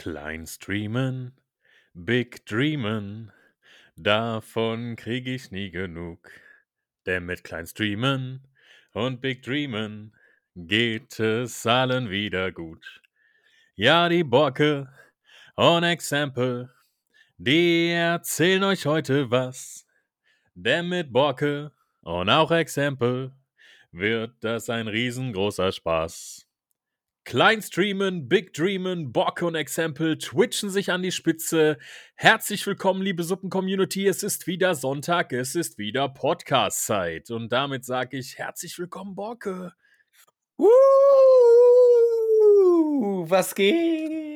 Klein streamen, big dreamen, davon krieg ich nie genug. Denn mit klein streamen und big dreamen geht es allen wieder gut. Ja, die Borke und Exempel, die erzählen euch heute was. Denn mit Borke und auch Exempel wird das ein riesengroßer Spaß. Klein streamen, Big Dreamen, Borke und Exempel twitchen sich an die Spitze. Herzlich willkommen, liebe Suppen-Community. Es ist wieder Sonntag, es ist wieder Podcast-Zeit. Und damit sage ich herzlich willkommen, Borke. Uh, was geht?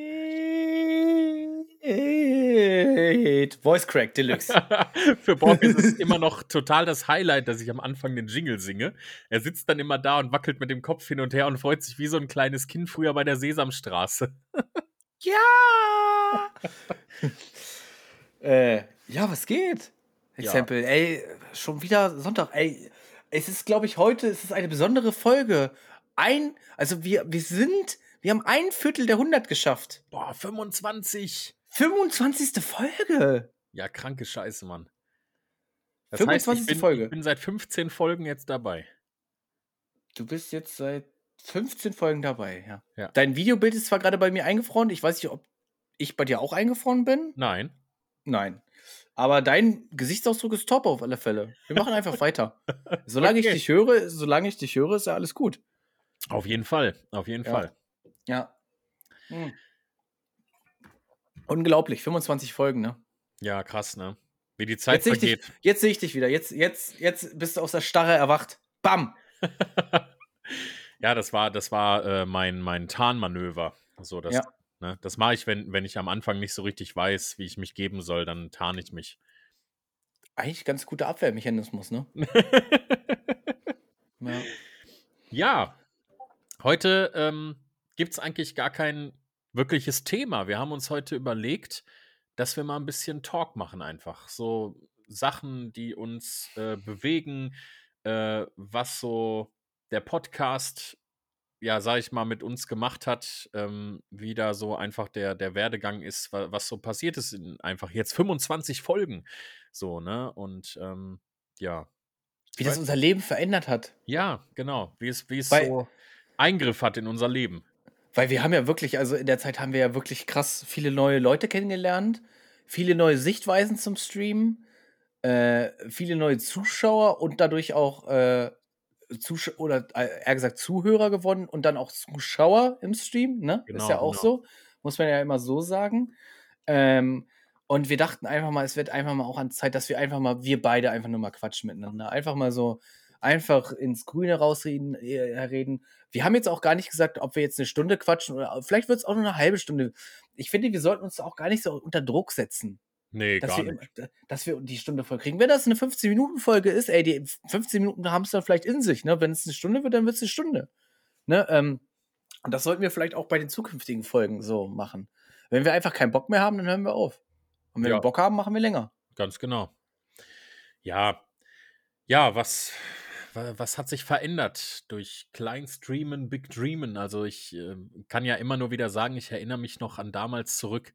Voice Crack Deluxe. Für Borke ist es immer noch total das Highlight, dass ich am Anfang den Jingle singe. Er sitzt dann immer da und wackelt mit dem Kopf hin und her und freut sich wie so ein kleines Kind früher bei der Sesamstraße. ja! äh, ja, was geht? Exempel, ja. ey, schon wieder Sonntag, ey. Es ist, glaube ich, heute, es ist eine besondere Folge. Ein, also wir, wir sind, wir haben ein Viertel der 100 geschafft. Boah, 25. 25. Folge. Ja, kranke Scheiße, Mann. Das 25. Heißt, ich bin, Folge. Ich bin seit 15 Folgen jetzt dabei. Du bist jetzt seit 15 Folgen dabei, ja. ja. Dein Videobild ist zwar gerade bei mir eingefroren. Ich weiß nicht, ob ich bei dir auch eingefroren bin. Nein. Nein. Aber dein Gesichtsausdruck ist top auf alle Fälle. Wir machen einfach weiter. Solange okay. ich dich höre, solange ich dich höre, ist ja alles gut. Auf jeden Fall, auf jeden ja. Fall. Ja. Hm. Unglaublich, 25 Folgen, ne? Ja, krass, ne? Wie die Zeit jetzt vergeht. Dich, jetzt sehe ich dich wieder. Jetzt, jetzt, jetzt bist du aus der Starre erwacht. Bam! ja, das war, das war äh, mein, mein Tarnmanöver. So, das, ja. ne, das mache ich, wenn, wenn ich am Anfang nicht so richtig weiß, wie ich mich geben soll, dann tarn ich mich. Eigentlich ganz guter Abwehrmechanismus, ne? ja. ja. Heute ähm, gibt es eigentlich gar kein wirkliches Thema. Wir haben uns heute überlegt, dass wir mal ein bisschen Talk machen einfach. So Sachen, die uns äh, bewegen, äh, was so der Podcast, ja, sag ich mal, mit uns gemacht hat, ähm, wie da so einfach der, der Werdegang ist, was, was so passiert ist in einfach jetzt 25 Folgen. So, ne? Und ähm, ja. Wie das unser Leben verändert hat. Ja, genau. Wie es, wie es so Eingriff hat in unser Leben. Weil wir haben ja wirklich, also in der Zeit haben wir ja wirklich krass viele neue Leute kennengelernt, viele neue Sichtweisen zum Streamen, äh, viele neue Zuschauer und dadurch auch äh, Zusch oder äh, eher gesagt Zuhörer gewonnen und dann auch Zuschauer im Stream, ne? Genau, Ist ja auch genau. so. Muss man ja immer so sagen. Ähm, und wir dachten einfach mal, es wird einfach mal auch an Zeit, dass wir einfach mal, wir beide einfach nur mal quatschen miteinander. Einfach mal so, einfach ins Grüne rausreden. Äh, reden. Wir haben jetzt auch gar nicht gesagt, ob wir jetzt eine Stunde quatschen oder nicht wird es auch nur eine halbe Stunde. Ich finde, wir sollten uns auch gar nicht so unter Druck setzen. Nee, dass gar wir, nicht. Dass wir die Stunde voll kriegen. Wenn das eine 15-Minuten-Folge ist, ey, die 15 Minuten haben es dann vielleicht in sich. Ne? Wenn es eine Stunde wird, dann wird es eine Stunde. Ne? Ähm, und das sollten wir vielleicht auch bei den zukünftigen Folgen so machen. Wenn wir einfach keinen Bock mehr haben, dann hören wir auf. Und wenn Ja. wir Bock haben, machen wir länger. Ganz genau. Ja, ja, was, wa- was hat sich verändert durch Klein Streamen, Big Dreamen? Also ich äh, kann ja immer nur wieder sagen, ich erinnere mich noch an damals zurück,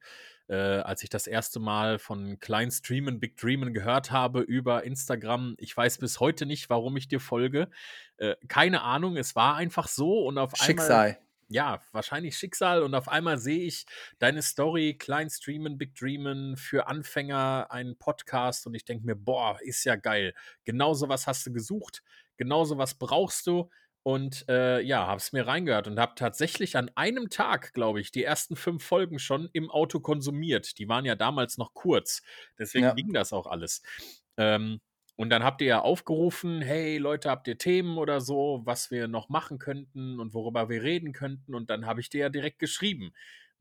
äh, als ich das erste Mal von Klein Streamen, Big Dreamen gehört habe über Instagram. Ich weiß bis heute nicht, warum ich dir folge. Äh, keine Ahnung, es war einfach so und auf einmal Schicksal. ja, wahrscheinlich Schicksal und auf einmal sehe ich deine Story, Klein Streamen, Big Dreamen, für Anfänger einen Podcast und ich denke mir, boah, ist ja geil. Genau sowas hast du gesucht, genau sowas brauchst du und äh, ja, habe es mir reingehört und habe tatsächlich an einem Tag, glaube ich, die ersten fünf Folgen schon im Auto konsumiert. Die waren ja damals noch kurz, deswegen Ja. ging das auch alles. Ähm, und dann habt ihr ja aufgerufen, hey Leute, habt ihr Themen oder so, was wir noch machen könnten und worüber wir reden könnten? Und dann habe ich dir ja direkt geschrieben.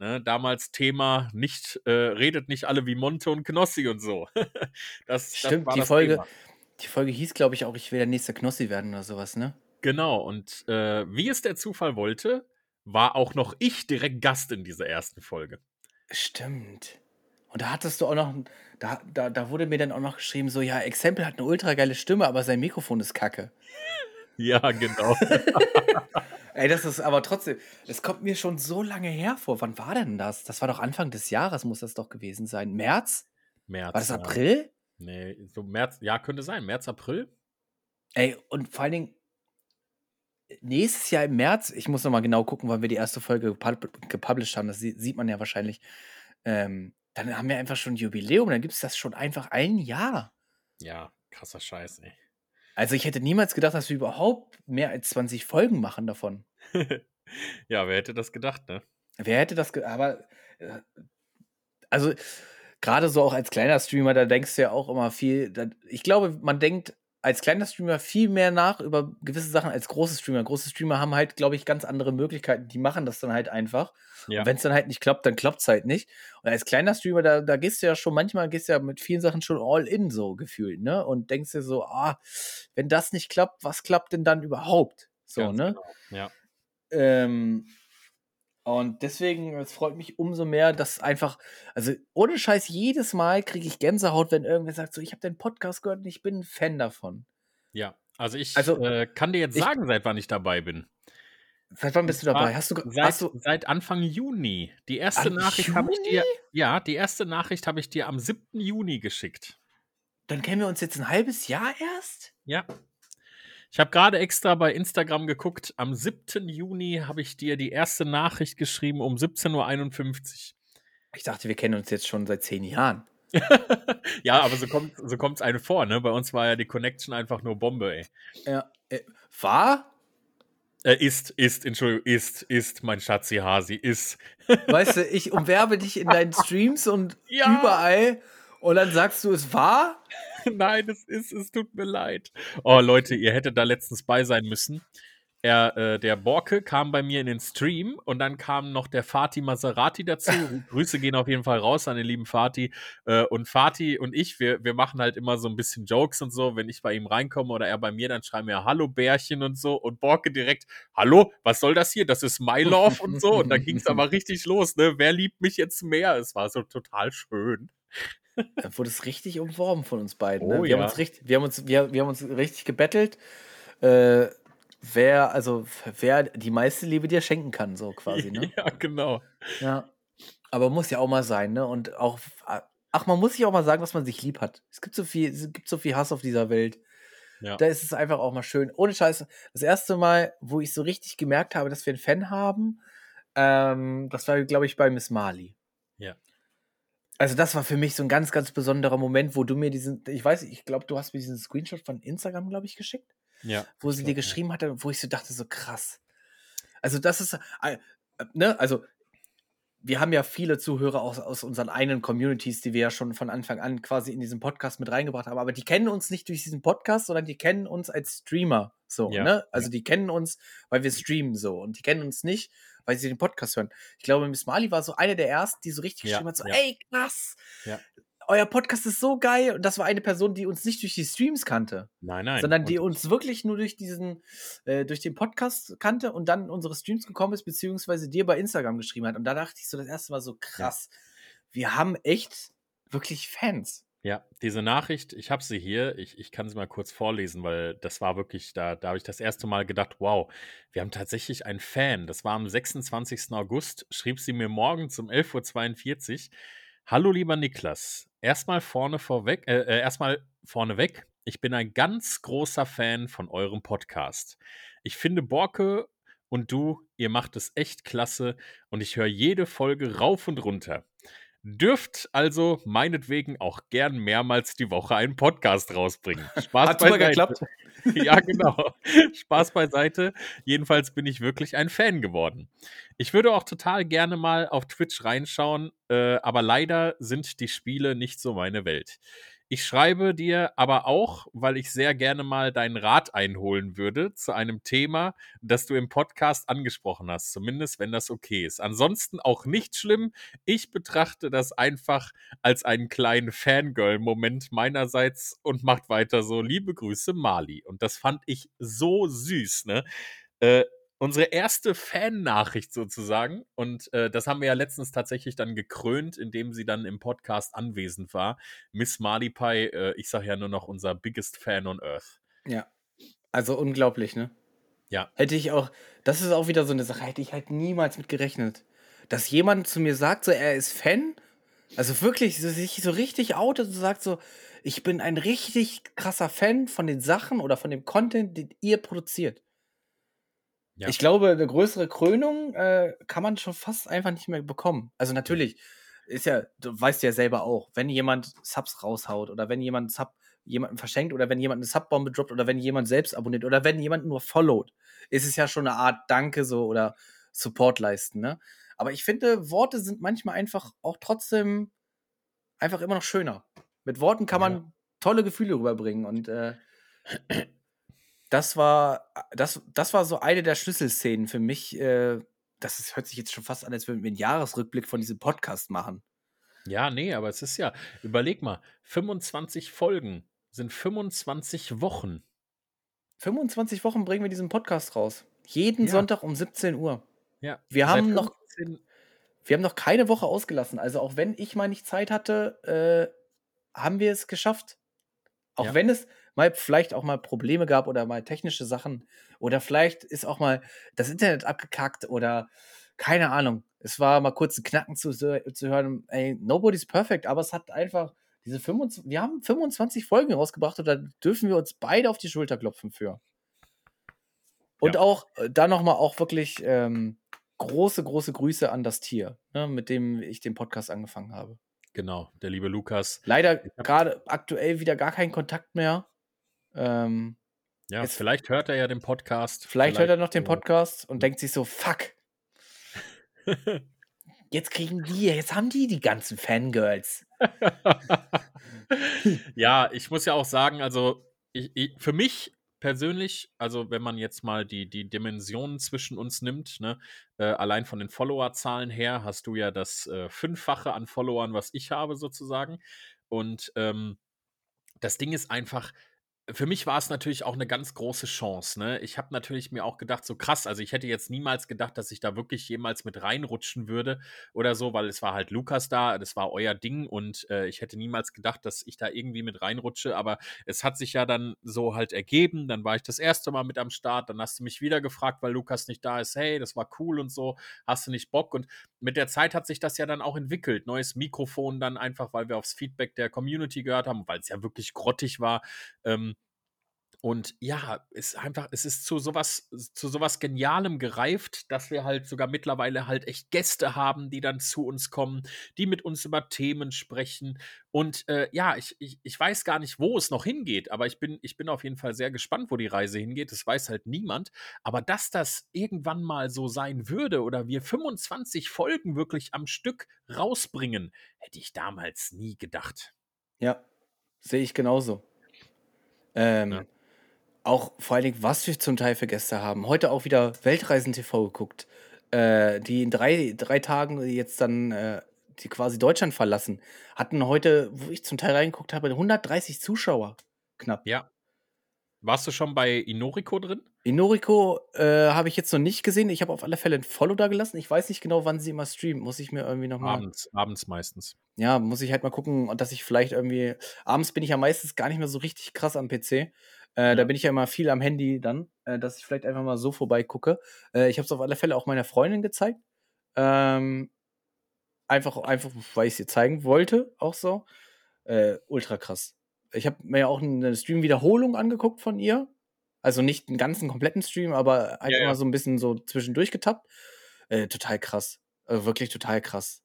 Ne, damals Thema nicht, äh, redet nicht alle wie Monte und Knossi und so. das, Stimmt, war die das Folge, Thema. Die Folge hieß, glaube ich, auch, ich will der nächste Knossi werden oder sowas, ne? Genau, und äh, wie es der Zufall wollte, war auch noch ich direkt Gast in dieser ersten Folge. Stimmt. Und da hattest du auch noch, da, da, da wurde mir dann auch noch geschrieben, so, ja, Exempel hat eine ultra geile Stimme, aber sein Mikrofon ist kacke. Ja, genau. Ey, das ist aber trotzdem, es kommt mir schon so lange her vor. Wann war denn das? Das war doch Anfang des Jahres, muss das doch gewesen sein. März? März. War das. April? Nee, so März, ja, könnte sein. März, April? Ey, und vor allen Dingen, nächstes Jahr im März, ich muss nochmal genau gucken, wann wir die erste Folge gepub- gepublished haben, das sie- sieht man ja wahrscheinlich. Ähm, dann haben wir einfach schon ein Jubiläum, dann gibt es das schon einfach ein Jahr. Ja, krasser Scheiß, ey. Also ich hätte niemals gedacht, dass wir überhaupt mehr als 20 Folgen machen davon. ja, wer hätte das gedacht, ne? Wer hätte das, ge aber äh, also gerade so auch als kleiner Streamer, da denkst du ja auch immer viel, da, ich glaube, man denkt als kleiner Streamer viel mehr nach über gewisse Sachen als große Streamer. Große Streamer haben halt, glaube ich, ganz andere Möglichkeiten, die machen das dann halt einfach. Ja. Und wenn es dann halt nicht klappt, dann klappt es halt nicht. Und als kleiner Streamer, da, da gehst du ja schon, manchmal gehst du ja mit vielen Sachen schon all in so gefühlt, ne? Und denkst dir so, ah, wenn das nicht klappt, was klappt denn dann überhaupt? So, Ganz ne? Genau. Ja. Ähm, und deswegen, es freut mich umso mehr, dass einfach, also ohne Scheiß, jedes Mal kriege ich Gänsehaut, wenn irgendwer sagt, so, ich habe deinen Podcast gehört und ich bin ein Fan davon. ja. Also ich Also, äh, kann dir jetzt ich- sagen, seit wann ich dabei bin. Seit wann bist du dabei? Hast du, Seit, hast du, seit Anfang Juni. Die erste Nachricht habe ich dir. Ja, die erste Nachricht habe ich dir am 7. Juni geschickt. dann kennen wir uns jetzt ein halbes Jahr erst? Ja. Ich habe gerade extra bei Instagram geguckt. Am 7. Juni habe ich dir die erste Nachricht geschrieben um 17.51 Ich dachte, wir kennen uns jetzt schon seit zehn Jahren. Uhr. ja, aber so kommt so kommt's eine vor, ne? Bei uns war ja die Connection einfach nur Bombe, ey. Ja. Äh, war? Äh, ist, ist, Entschuldigung, ist, ist, mein Schatzi Hasi, ist. Weißt du, ich umwerbe dich in deinen Streams und Ja. überall und dann sagst du, es war? Nein, es ist, es tut mir leid. Oh, Leute, ihr hättet da letztens bei sein müssen. Er, äh, der Borke kam bei mir in den Stream und dann kam noch der Fatih Maserati dazu. Grüße gehen auf jeden Fall raus an den lieben Fatih. Äh, und Fatih und ich, wir, wir machen halt immer so ein bisschen Jokes und so. Wenn ich bei ihm reinkomme oder er bei mir, dann schreiben wir Hallo Bärchen und so. Und Borke direkt, Hallo, was soll das hier? Das ist My Love und so. Und dann ging es aber richtig los, ne? Wer liebt mich jetzt mehr? Es war so total schön. Da wurde es richtig umworben von uns beiden. Ne? Oh wir, ja. haben uns richtig, wir, haben uns, wir, wir haben uns richtig gebettelt, äh, wer, also, wer die meiste Liebe dir schenken kann, so quasi. Ne? Ja, genau. ja. Aber muss ja auch mal sein, ne? Und auch, ach, man muss sich auch mal sagen, dass man sich lieb hat. Es gibt so viel, es gibt so viel Hass auf dieser Welt. Ja. Da ist es einfach auch mal schön. Ohne Scheiß, das erste Mal, wo ich so richtig gemerkt habe, dass wir einen Fan haben, ähm, das war, glaube ich, bei Miss Marley. Ja. Also das war für mich so ein ganz, ganz besonderer Moment, wo du mir diesen, ich weiß, ich glaube, du hast mir diesen Screenshot von Instagram, glaube ich, geschickt, Ja. wo sie dir ja. geschrieben hatte, wo ich so dachte, so krass. Also das ist, äh, ne, also wir haben ja viele Zuhörer aus, aus unseren eigenen Communities, die wir ja schon von Anfang an quasi in diesen Podcast mit reingebracht haben, aber die kennen uns nicht durch diesen Podcast, sondern die kennen uns als Streamer, so, Ja, ne? Also die kennen uns, weil wir streamen so und die kennen uns nicht, weil sie den Podcast hören. Ich glaube, Miss Marley war so eine der ersten, die so richtig Ja, geschrieben hat, so, ja. ey, krass, Ja. euer Podcast ist so geil. Und das war eine Person, die uns nicht durch die Streams kannte, Nein, nein. sondern die Und- uns wirklich nur durch diesen, äh, durch den Podcast kannte und dann in unsere Streams gekommen ist, beziehungsweise dir bei Instagram geschrieben hat. Und da dachte ich so das erste Mal so, krass, wir haben echt wirklich Fans. Ja, diese Nachricht, ich habe sie hier, ich, ich kann sie mal kurz vorlesen, weil das war wirklich, da, da habe ich das erste Mal gedacht, wow, wir haben tatsächlich einen Fan. Das war am 26. August, schrieb sie mir morgens um 11.42 Uhr. Hallo lieber Niklas, erstmal vorne vorweg, äh, äh, erstmal vorneweg, ich bin ein ganz großer Fan von eurem Podcast. Ich finde Borke und du, ihr macht es echt klasse und ich höre jede Folge rauf und runter. Dürft also meinetwegen auch gern mehrmals die Woche einen Podcast rausbringen. Spaß Hat beiseite. geklappt. Ja, genau. Spaß beiseite. Jedenfalls bin ich wirklich ein Fan geworden. Ich würde auch total gerne mal auf Twitch reinschauen, äh, aber leider sind die Spiele nicht so meine Welt. Ich schreibe dir aber auch, weil ich sehr gerne mal deinen Rat einholen würde zu einem Thema, das du im Podcast angesprochen hast, zumindest wenn das okay ist. Ansonsten auch nicht schlimm. Ich betrachte das einfach als einen kleinen Fangirl-Moment meinerseits und macht weiter so. Liebe Grüße, Mali. Und das fand ich so süß, ne? Äh, unsere erste Fan-Nachricht sozusagen. Und äh, das haben wir ja letztens tatsächlich dann gekrönt, indem sie dann im Podcast anwesend war. Miss Mali Pie, äh, ich sage ja nur noch unser biggest Fan on Earth. Ja. Also unglaublich, ne? Ja. Hätte ich auch das ist auch wieder so 'ne Sache, hätte ich halt niemals mit gerechnet. Dass jemand zu mir sagt, so, er ist Fan, also wirklich so sich so richtig outet und sagt so: „Ich bin ein richtig krasser Fan von den Sachen oder von dem Content, den ihr produziert.“ Ja. Ich glaube, 'ne größere Krönung, äh, kann man schon fast einfach nicht mehr bekommen. Also, natürlich ist ja du weißt ja selber auch, wenn jemand Subs raushaut oder wenn jemand Sub jemandem verschenkt oder wenn jemand 'ne Subbombe droppt oder wenn jemand selbst abonniert oder wenn jemand nur followt, ist es ja schon 'ne Art Danke so oder Support leisten, ne? Aber ich finde, Worte sind manchmal einfach auch trotzdem einfach immer noch schöner. Mit Worten kann Ja. man tolle Gefühle rüberbringen und, äh das war das das war so eine der Schlüsselszenen für mich, äh das ist hört sich jetzt schon fast an, als würden wir 'n Jahresrückblick von diesem Podcast machen. Ja, ne, aber es ist ja überleg mal, 25 Folgen sind 25 Wochen. 25 Wochen bringen wir diesen Podcast raus. Jeden Ja. Sonntag um 17:00. Ja, Wir seit haben noch 15 wir haben noch keine Woche ausgelassen. Also, auch wenn ich mal nicht Zeit hatte, äh, haben wir es geschafft. Auch Ja. wenn es mal vielleicht auch mal Probleme gab oder mal technische Sachen oder vielleicht ist auch mal das Internet abgekackt oder keine Ahnung. Es war mal kurz 'n Knacken zu zu hören. Ey, nobody's perfect, aber es hat einfach diese fünfundzw wir haben 25 Folgen rausgebracht und da dürfen wir uns beide auf die Schulter klopfen für. Und Ja. auch äh, da noch mal auch wirklich, ähm, große, große Grüße an das Tier, ne, mit dem ich den Podcast angefangen habe. Genau, der liebe Lukas. Leider grade aktuell wieder gar keinen Kontakt mehr. Ähm, Ja, jetzt vielleicht hört er ja den Podcast. vielleicht hört er noch den Podcast und denkt sich so: „Fuck“ „jetzt kriegen die jetzt haben die die ganzen Fangirls.“ Ja, ich muss ja auch sagen, also, ich i für mich persönlich, also, wenn man jetzt mal die die Dimensionen zwischen uns nimmt, ne, äh, allein von den Followerzahlen her hast du ja das, äh, Fünffache an Followern, was ich habe sozusagen. Und, ähm, das Ding ist einfach für mich war es natürlich auch 'ne ganz große Chance, ne? Ich habe natürlich mir auch gedacht, so krass, also, ich hätte jetzt niemals gedacht, dass ich da wirklich jemals mit reinrutschen würde oder so, weil es war halt Lukas da, das war euer Ding und, äh, ich hätte niemals gedacht, dass ich da irgendwie mit reinrutsche, aber es hat sich ja dann so halt ergeben. Dann war ich das 1. Mal mit am Start, dann hast du mich wieder gefragt, weil Lukas nicht da ist: „Hey, das war cool und so. Hast du nicht Bock?“ Und mit der Zeit hat sich das ja dann auch entwickelt. Neues Mikrofon dann einfach, weil wir aufs Feedback der Community gehört haben, weil's ja wirklich grottig war. Ähm, und ja, ist einfach es ist zu so was zu so was Genialem gereift, dass wir halt sogar mittlerweile halt echt Gäste haben, die dann zu uns kommen, die mit uns über Themen sprechen. Und, äh, ja, ich ich ich weiß gar nicht, wo es noch hingeht, aber ich bin ich bin auf jeden Fall sehr gespannt, wo die Reise hingeht. Das weiß halt niemand. Aber dass das irgendwann mal so sein würde oder wir 25 Folgen wirklich am Stück rausbringen, hätte ich damals nie gedacht. Ja, sehe ich genauso. Ja. Auch vor allen Dingen, was wir zum Teil für Gäste haben. Heute auch wieder Weltreisen TV geguckt, äh, die in 3 3 Tagen jetzt dann, äh die quasi Deutschland verlassen, hatten heute, wo ich zum Teil reingeguckt habe, 130 Zuschauer knapp. Ja. Warst du schon bei Inorico drin? Inorico, äh, habe ich jetzt noch nicht gesehen. Ich habe auf alle Fälle 'n Follow dagelassen. Ich weiß nicht genau, wann sie immer streamen. Muss ich mir irgendwie noch mal Abends abends meistens. Ja, muss ich halt mal gucken, dass ich vielleicht irgendwie abends bin ich ja meistens gar nicht mehr so richtig krass am PC. Äh, da bin ich ja immer viel am Handy dann, äh, dass ich vielleicht einfach mal so vorbeigucke. Äh, ich habe es auf alle Fälle auch meiner Freundin gezeigt. Ähm, einfach einfach, weil ich's ihr zeigen wollte, auch so. Äh, ultra krass. Ich habe mir ja auch 'ne Stream-Wiederholung angeguckt von ihr. Also, nicht 'n ganzen kompletten Stream, aber einfach Ja, mal so 'n bisschen so zwischendurch getappt. Äh, total krass. Äh, wirklich total krass.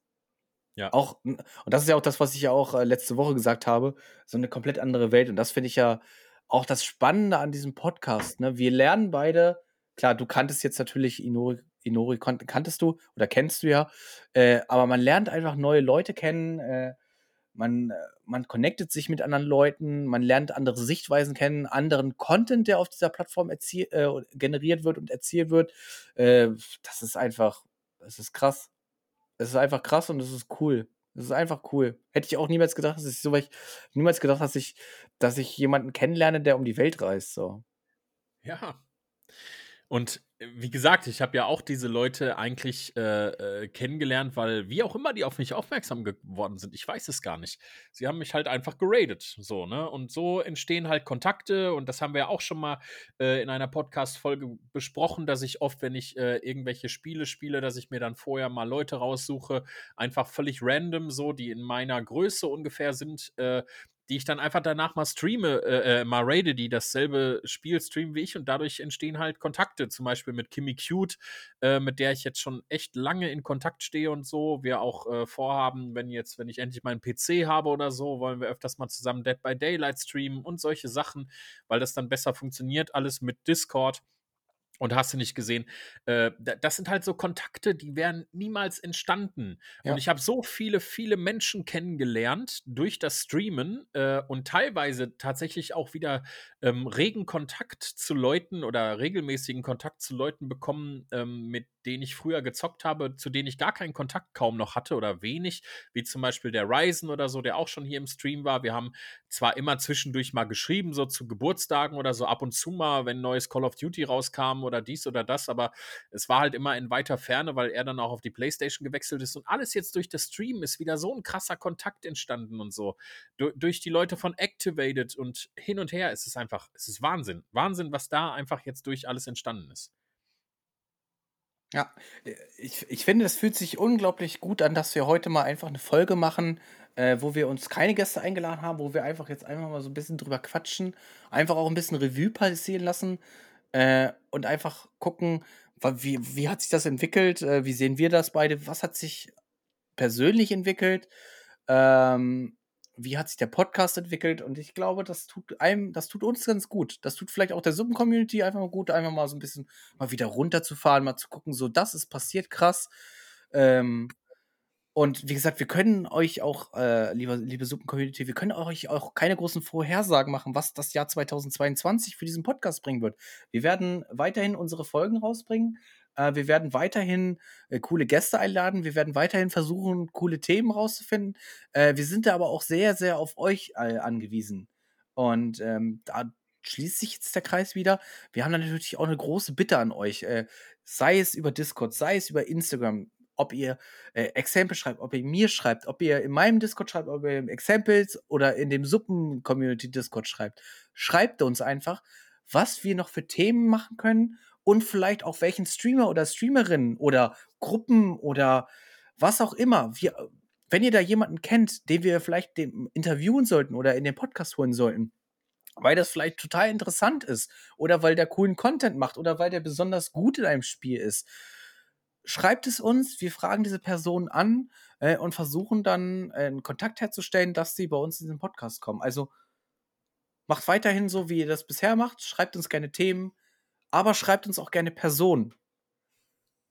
Ja. Auch und das ist ja auch das, was ich ja auch, letzte Woche gesagt habe, so 'ne komplett andere Welt. Und das finde ich ja auch das Spannende an diesem Podcast, ne? Wir lernen beide klar, du kanntest jetzt natürlich Inori Inori kanntest du oder kennst du ja, äh, aber man lernt einfach neue Leute kennen, äh, man man connectet sich mit anderen Leuten, man lernt andere Sichtweisen kennen, anderen Content, der auf dieser Plattform äh, generiert wird und erzielt wird. Äh, das ist einfach es ist krass. Es ist einfach krass und es ist cool. Es ist einfach cool. Hätte ich auch niemals gedacht, dass ich so weit niemals gedacht, dass ich dass ich jemanden kennenlerne, der um die Welt reist, so. Ja. Und wie gesagt, ich habe ja auch diese Leute eigentlich äh, äh, kennengelernt, weil wie auch immer die auf mich aufmerksam geworden sind, ich weiß es gar nicht. Sie haben mich halt einfach geradet, so, ne? Und so entstehen halt Kontakte und das haben wir ja auch schon mal äh, in einer Podcast-Folge besprochen, dass ich oft, wenn ich äh, irgendwelche Spiele spiele, dass ich mir dann vorher mal Leute raussuche, einfach völlig random, so, die in meiner Größe ungefähr sind, äh, die ich dann einfach danach mal streame, äh, äh, mal raide, die dasselbe Spiel streamen wie ich und dadurch entstehen halt Kontakte, zum Beispiel mit Kimmy Cute, äh, mit der ich jetzt schon echt lange in Kontakt stehe und so. Wir auch äh, vorhaben, wenn jetzt, wenn ich endlich meinen PC habe oder so, wollen wir öfters mal zusammen Dead by Daylight streamen und solche Sachen, weil das dann besser funktioniert, alles mit Discord. Und hast du nicht gesehen, äh, das sind halt so Kontakte, die wären niemals entstanden. Ja. Und ich habe so viele, viele Menschen kennengelernt durch das Streamen äh, und teilweise tatsächlich auch wieder ähm, regen Kontakt zu Leuten oder regelmäßigen Kontakt zu Leuten bekommen, ähm, mit denen ich früher gezockt habe, zu denen ich gar keinen Kontakt kaum noch hatte oder wenig, wie zum Beispiel der Ryzen oder so, der auch schon hier im Stream war. Wir haben zwar immer zwischendurch mal geschrieben, so zu Geburtstagen oder so ab und zu mal, wenn neues Call of Duty rauskam oder dies oder das, aber es war halt immer in weiter Ferne, weil er dann auch auf die Playstation gewechselt ist und alles jetzt durch das Stream ist wieder so ein krasser Kontakt entstanden und so. Du, durch die Leute von Activated und hin und her ist es einfach, es ist Wahnsinn. Wahnsinn, was da einfach jetzt durch alles entstanden ist. Ja, äh, ich, ich finde, es fühlt sich unglaublich gut an, dass wir heute mal einfach eine Folge machen, äh, wo wir uns keine Gäste eingeladen haben, wo wir einfach jetzt einfach mal so ein bisschen drüber quatschen, einfach auch ein bisschen Revue passieren lassen äh, und einfach gucken, wie, wie hat sich das entwickelt, äh, wie sehen wir das beide, was hat sich persönlich entwickelt, ähm, wie hat sich der Podcast entwickelt und ich glaube, das tut einem, das tut uns ganz gut. Das tut vielleicht auch der Suppen-Community einfach mal gut, einfach mal so ein bisschen mal wieder runterzufahren, mal zu gucken, so, das ist passiert, krass. Ähm, und wie gesagt, wir können euch auch, äh, liebe, liebe Suppen-Community, wir können euch auch keine großen Vorhersagen machen, was das Jahr 2022 für diesen Podcast bringen wird. Wir werden weiterhin unsere Folgen rausbringen. Äh, wir werden weiterhin äh, coole Gäste einladen. Wir werden weiterhin versuchen, coole Themen rauszufinden. Äh, wir sind da aber auch sehr, sehr auf euch äh, angewiesen. Und ähm, da schließt sich jetzt der Kreis wieder. Wir haben dann natürlich auch eine große Bitte an euch. Äh, sei es über Discord, sei es über Instagram, ob ihr äh, Exempel schreibt, ob ihr mir schreibt, ob ihr in meinem Discord schreibt, ob ihr im Examples oder in dem Suppen-Community-Discord schreibt. Schreibt uns einfach, was wir noch für Themen machen können und vielleicht auch welchen Streamer oder Streamerin oder Gruppen oder was auch immer. Wir, wenn ihr da jemanden kennt, den wir vielleicht interviewen sollten oder in den Podcast holen sollten, weil das vielleicht total interessant ist oder weil der coolen Content macht oder weil der besonders gut in einem Spiel ist, schreibt es uns, wir fragen diese Person an äh, und versuchen dann äh, einen Kontakt herzustellen, dass sie bei uns in den Podcast kommen. Also macht weiterhin so, wie ihr das bisher macht, schreibt uns gerne Themen, aber schreibt uns auch gerne Personen,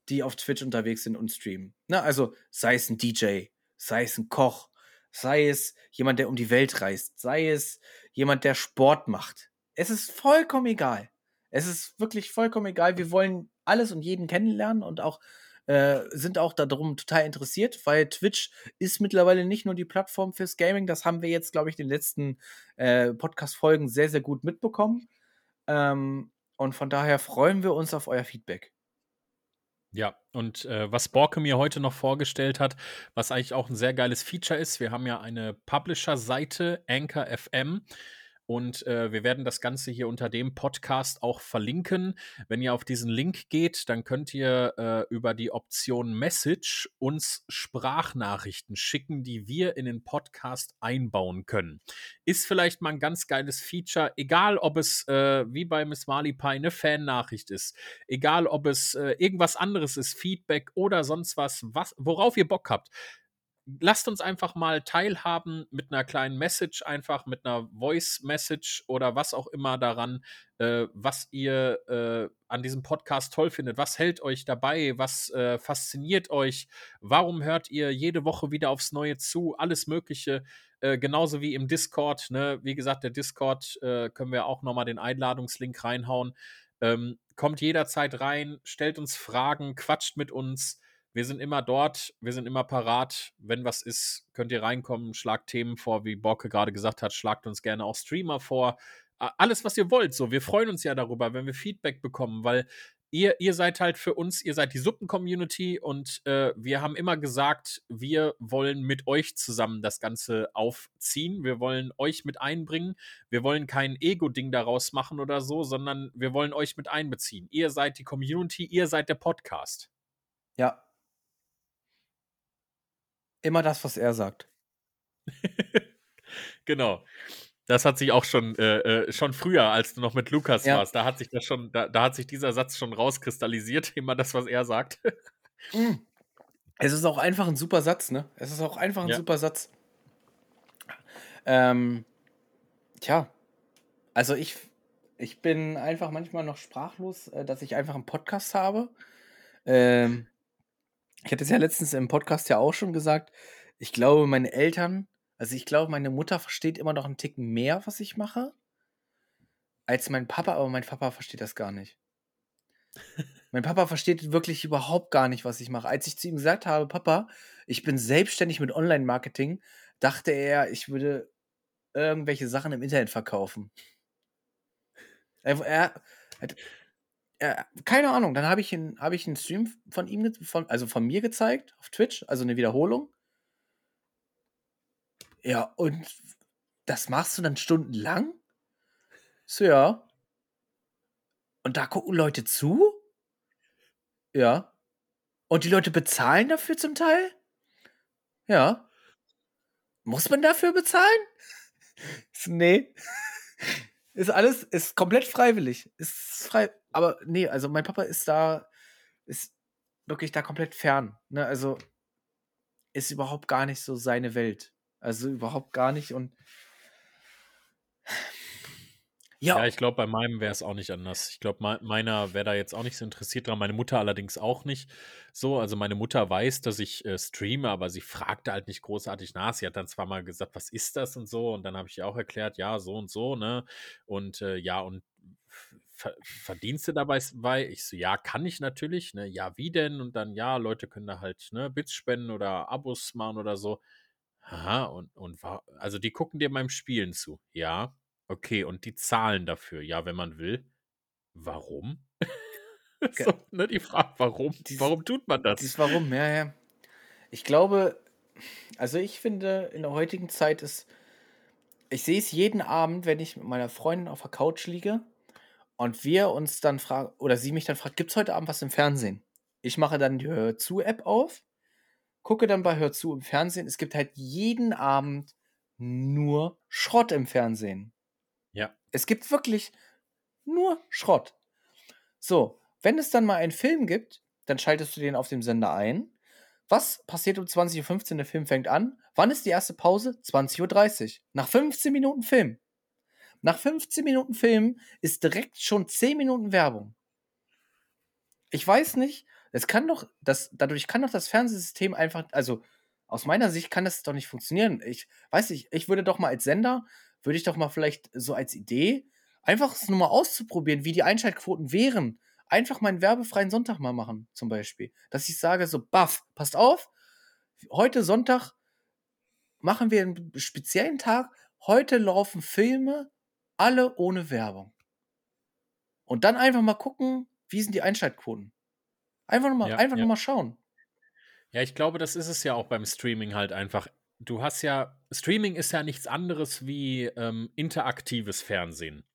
die auf Twitch unterwegs sind und streamen. Na, ne, also sei es ein DJ, sei es ein Koch, sei es jemand, der um die Welt reist, sei es jemand, der Sport macht. Es ist vollkommen egal. Es ist wirklich vollkommen egal. Wir wollen alles und jeden kennenlernen und auch äh, sind auch darum total interessiert, weil Twitch ist mittlerweile nicht nur die Plattform fürs Gaming. Das haben wir jetzt, glaube ich, in den letzten äh, Podcast-Folgen sehr, sehr gut mitbekommen. Ähm, und von daher freuen wir uns auf euer Feedback. Ja, und äh, was Borke mir heute noch vorgestellt hat, was eigentlich auch ein sehr geiles Feature ist, wir haben ja eine Publisher-Seite, Anchor FM. Und äh, wir werden das Ganze hier unter dem Podcast auch verlinken. Wenn ihr auf diesen Link geht, dann könnt ihr äh, über die Option Message uns Sprachnachrichten schicken, die wir in den Podcast einbauen können. Ist vielleicht mal ein ganz geiles Feature, egal ob es äh, wie bei Miss Marley Pie eine Fan-Nachricht ist, egal ob es äh, irgendwas anderes ist, Feedback oder sonst was, was worauf ihr Bock habt lasst uns einfach mal teilhaben mit einer kleinen Message, einfach mit einer Voice-Message oder was auch immer daran, äh, was ihr äh, an diesem Podcast toll findet. Was hält euch dabei? Was äh, fasziniert euch? Warum hört ihr jede Woche wieder aufs Neue zu? Alles Mögliche. Äh, genauso wie im Discord. Ne? Wie gesagt, der Discord äh, können wir auch nochmal den Einladungslink reinhauen. Ähm, kommt jederzeit rein, stellt uns Fragen, quatscht mit uns. Wir sind immer dort, wir sind immer parat. Wenn was ist, könnt ihr reinkommen, schlagt Themen vor, wie Borke gerade gesagt hat, schlagt uns gerne auch Streamer vor. Alles, was ihr wollt. So, wir freuen uns ja darüber, wenn wir Feedback bekommen, weil ihr, ihr seid halt für uns, ihr seid die Suppen-Community und äh, wir haben immer gesagt, wir wollen mit euch zusammen das Ganze aufziehen. Wir wollen euch mit einbringen. Wir wollen kein Ego-Ding daraus machen oder so, sondern wir wollen euch mit einbeziehen. Ihr seid die Community, ihr seid der Podcast. Ja. Immer das, was er sagt. genau. Das hat sich auch schon, äh, äh, schon früher, als du noch mit Lukas Ja. warst, da hat sich das schon, da, da hat sich dieser Satz schon rauskristallisiert, immer das, was er sagt. Mm. Es ist auch einfach ein super Satz, ne? Es ist auch einfach ein Ja. super Satz. Ähm, tja, also ich, ich bin einfach manchmal noch sprachlos, äh, dass ich einfach einen Podcast habe. Ähm, ich hatte es ja letztens im Podcast ja auch schon gesagt. Ich glaube, meine Eltern, also ich glaube, meine Mutter versteht immer noch einen Ticken mehr, was ich mache, als mein Papa, aber mein Papa versteht das gar nicht. Mein Papa versteht wirklich überhaupt gar nicht, was ich mache. Als ich zu ihm gesagt habe, Papa, ich bin selbstständig mit Online-Marketing, dachte er, ich würde irgendwelche Sachen im Internet verkaufen. Er, er, er, keine Ahnung, dann habe ich, habe ich einen Stream von ihm, von, also von mir gezeigt, auf Twitch, also eine Wiederholung. Ja, und das machst du dann stundenlang? So, ja. Und da gucken Leute zu? Ja. Und die Leute bezahlen dafür zum Teil? Ja. Muss man dafür bezahlen? Nee. Ist alles, ist komplett freiwillig. Ist frei. Aber nee, also mein Papa ist da, ist wirklich da komplett fern. Ne? Also ist überhaupt gar nicht so seine Welt. Also überhaupt gar nicht. Und ja, Ja, ich glaube, bei meinem wäre es auch nicht anders. Ich glaube, mei- meiner wäre da jetzt auch nicht so interessiert dran. Meine Mutter allerdings auch nicht. So, also meine Mutter weiß, dass ich äh, streame, aber sie fragte halt nicht großartig nach. Sie hat dann zwar mal gesagt, was ist das und so, und dann habe ich ihr auch erklärt, ja, so und so, ne? Und äh, ja, und ver Verdienste dabei bei? Ich so, ja, kann ich natürlich, ne? Ja, wie denn? Und dann, ja, Leute können da halt, ne, Bits spenden oder Abos machen oder so. Aha, und, und also die gucken dir beim Spielen zu. Ja, okay, und die zahlen dafür. Ja, wenn man will. Warum? So, ne, die Frage, warum? Dies- Warum tut man das? Dies Warum, ja, ja. Ich glaube, also ich finde, in der heutigen Zeit ist, ich sehe es jeden Abend, wenn ich mit meiner Freundin auf der Couch liege und wir uns dann fragen, oder sie mich dann fragt, gibt es heute Abend was im Fernsehen? Ich mache dann die Hör zu-App auf, gucke dann bei Hör zu im Fernsehen. Es gibt halt jeden Abend nur Schrott im Fernsehen. Es gibt wirklich nur Schrott. So, wenn es dann mal einen Film gibt, dann schaltest du den auf dem Sender ein. Was passiert um 20.15 Uhr? Der Film fängt an. Wann ist die erste Pause? 20.30 Uhr. Nach 15 Minuten Film. Nach 15 Minuten Film ist direkt schon 10 Minuten Werbung. Ich weiß nicht, es kann doch, das, dadurch kann doch das Fernsehsystem einfach, also aus meiner Sicht kann das doch nicht funktionieren. Ich weiß nicht, ich würde doch mal als Sender, würde ich doch mal vielleicht so als Idee, einfach es nur mal auszuprobieren, wie die Einschaltquoten wären. Einfach mal einen werbefreien Sonntag mal machen, zum Beispiel. Dass ich sage, so, baff, passt auf, heute Sonntag machen wir einen speziellen Tag. Heute laufen Filme alle ohne Werbung. Und dann einfach mal gucken, wie sind die Einschaltquoten. Einfach nur mal, Ja, einfach ja. nur mal schauen. Ja, ich glaube, das ist es ja auch beim Streaming halt einfach. Du hast ja, Streaming ist ja nichts anderes wie ähm, interaktives Fernsehen.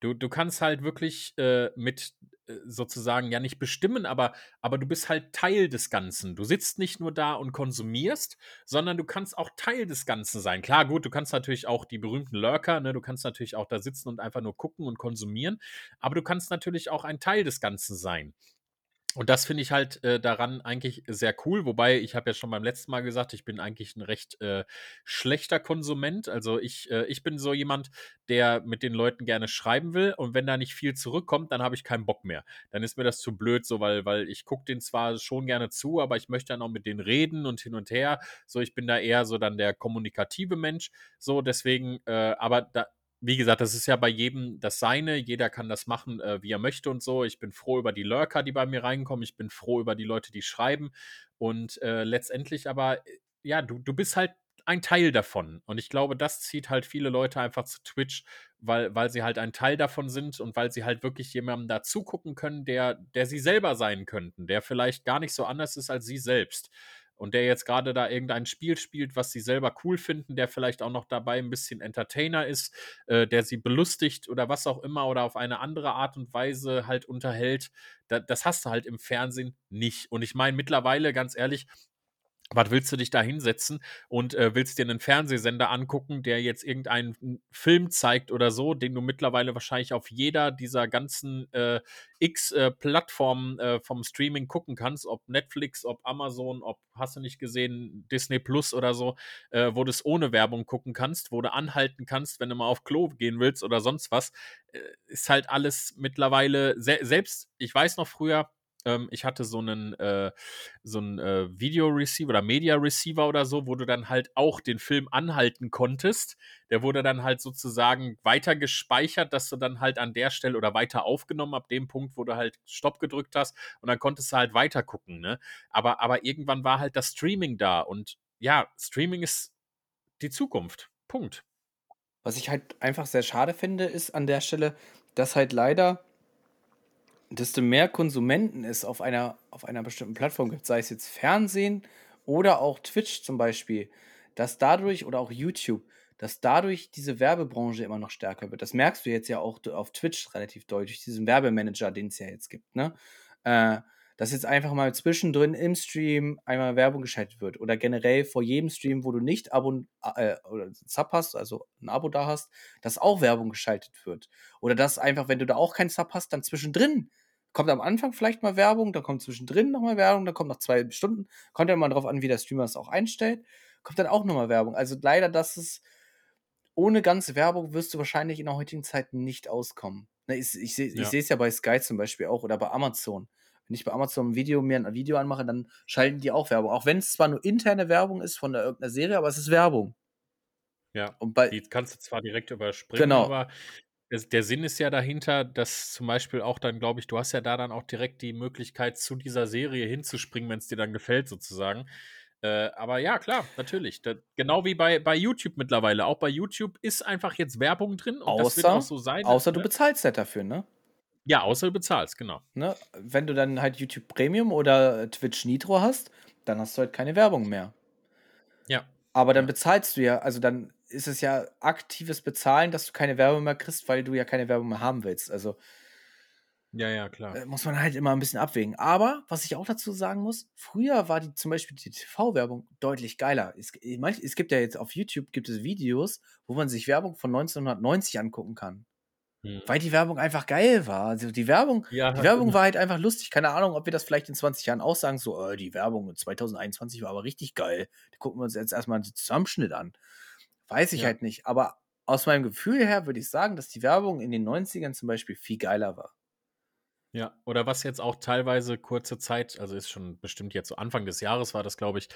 Du, du kannst halt wirklich äh, mit äh, sozusagen ja nicht bestimmen, aber, aber du bist halt Teil des Ganzen. Du sitzt nicht nur da und konsumierst, sondern du kannst auch Teil des Ganzen sein. Klar, gut, du kannst natürlich auch die berühmten Lurker, ne, du kannst natürlich auch da sitzen und einfach nur gucken und konsumieren, aber du kannst natürlich auch ein Teil des Ganzen sein. Und das finde ich halt äh, daran eigentlich sehr cool, wobei ich habe ja schon beim letzten Mal gesagt, ich bin eigentlich ein recht äh, schlechter Konsument. Also ich, äh, ich bin so jemand, der mit den Leuten gerne schreiben will und wenn da nicht viel zurückkommt, dann habe ich keinen Bock mehr. Dann ist mir das zu blöd, so weil, weil ich gucke denen zwar schon gerne zu, aber ich möchte dann auch mit denen reden und hin und her. So, ich bin da eher so dann der kommunikative Mensch. So, deswegen, äh, aber da, wie gesagt, das ist ja bei jedem das Seine. Jeder kann das machen, äh, wie er möchte und so. Ich bin froh über die Lurker, die bei mir reinkommen. Ich bin froh über die Leute, die schreiben. Und äh, letztendlich aber, äh, ja, du, du bist halt ein Teil davon. Und ich glaube, das zieht halt viele Leute einfach zu Twitch, weil, weil sie halt ein Teil davon sind und weil sie halt wirklich jemandem da zugucken können, der, der sie selber sein könnten, der vielleicht gar nicht so anders ist als sie selbst. Und der jetzt gerade da irgendein Spiel spielt, was sie selber cool finden, der vielleicht auch noch dabei ein bisschen Entertainer ist, äh, der sie belustigt oder was auch immer oder auf eine andere Art und Weise halt unterhält. Da, das hast du halt im Fernsehen nicht. Und ich meine, mittlerweile, ganz ehrlich, was willst du dich da hinsetzen und äh, willst dir einen Fernsehsender angucken, der jetzt irgendeinen Film zeigt oder so, den du mittlerweile wahrscheinlich auf jeder dieser ganzen äh, X-Plattformen äh, äh, vom Streaming gucken kannst, ob Netflix, ob Amazon, ob hast du nicht gesehen, Disney Plus oder so, äh, wo du es ohne Werbung gucken kannst, wo du anhalten kannst, wenn du mal auf Klo gehen willst oder sonst was, äh, ist halt alles mittlerweile, se selbst, ich weiß noch früher, ähm, ich hatte so einen, äh, so einen äh, Video-Receiver oder Media-Receiver oder so, wo du dann halt auch den Film anhalten konntest. Der wurde dann halt sozusagen weiter gespeichert, dass du dann halt an der Stelle oder weiter aufgenommen, ab dem Punkt, wo du halt Stopp gedrückt hast und dann konntest du halt weiter gucken. Ne? Aber, aber irgendwann war halt das Streaming da und ja, Streaming ist die Zukunft. Punkt. Was ich halt einfach sehr schade finde, ist an der Stelle, dass halt leider desto mehr Konsumenten es auf einer, auf einer bestimmten Plattform gibt, sei es jetzt Fernsehen oder auch Twitch zum Beispiel, dass dadurch oder auch YouTube, dass dadurch diese Werbebranche immer noch stärker wird. Das merkst du jetzt ja auch auf Twitch relativ deutlich, diesen Werbemanager, den es ja jetzt gibt, ne? Äh, dass jetzt einfach mal zwischendrin im Stream einmal Werbung geschaltet wird oder generell vor jedem Stream, wo du nicht Abo äh, oder Sub hast, also ein Abo da hast, dass auch Werbung geschaltet wird. Oder dass einfach, wenn du da auch keinen Sub hast, dann zwischendrin kommt am Anfang vielleicht mal Werbung, dann kommt zwischendrin nochmal Werbung, dann kommt nach zwei Stunden, kommt ja mal drauf an, wie der Streamer es auch einstellt, kommt dann auch nochmal Werbung. Also leider, dass es ohne ganze Werbung wirst du wahrscheinlich in der heutigen Zeit nicht auskommen. Ne, ich ich sehe ja. es ja bei Sky zum Beispiel auch oder bei Amazon. Wenn ich bei Amazon ein Video, mir ein Video anmache, dann schalten die auch Werbung. Auch wenn es zwar nur interne Werbung ist von der, irgendeiner Serie, aber es ist Werbung. Ja, und bei, die kannst du zwar direkt überspringen, genau. aber der Sinn ist ja dahinter, dass zum Beispiel auch dann, glaube ich, du hast ja da dann auch direkt die Möglichkeit, zu dieser Serie hinzuspringen, wenn es dir dann gefällt, sozusagen. Äh, aber ja, klar, natürlich. Da, genau wie bei, bei YouTube mittlerweile. Auch bei YouTube ist einfach jetzt Werbung drin und außer, das wird auch so sein. Außer du ne? bezahlst halt dafür, ne? Ja, außer du bezahlst, genau. Ne? Wenn du dann halt YouTube Premium oder Twitch Nitro hast, dann hast du halt keine Werbung mehr. Ja. Aber dann bezahlst du ja, also dann ist es ja aktives Bezahlen, dass du keine Werbung mehr kriegst, weil du ja keine Werbung mehr haben willst. Also ja, ja, klar. Äh, muss man halt immer ein bisschen abwägen. Aber, was ich auch dazu sagen muss, früher war die zum Beispiel die TV-Werbung deutlich geiler. Es, es, gibt ja jetzt auf YouTube gibt es Videos, wo man sich Werbung von 1990 angucken kann. Hm. Weil die Werbung einfach geil war. Also die Werbung, ja, die Werbung war halt einfach lustig. Keine Ahnung, ob wir das vielleicht in 20 Jahren auch sagen, so, oh, die Werbung 2021 war aber richtig geil. Da gucken wir uns jetzt erstmal einen Zusammenschnitt an. Weiß ich ja. halt nicht. Aber aus meinem Gefühl her würde ich sagen, dass die Werbung in den 90ern zum Beispiel viel geiler war. Ja, oder was jetzt auch teilweise kurze Zeit, also ist schon bestimmt jetzt so Anfang des Jahres war das, glaube ich,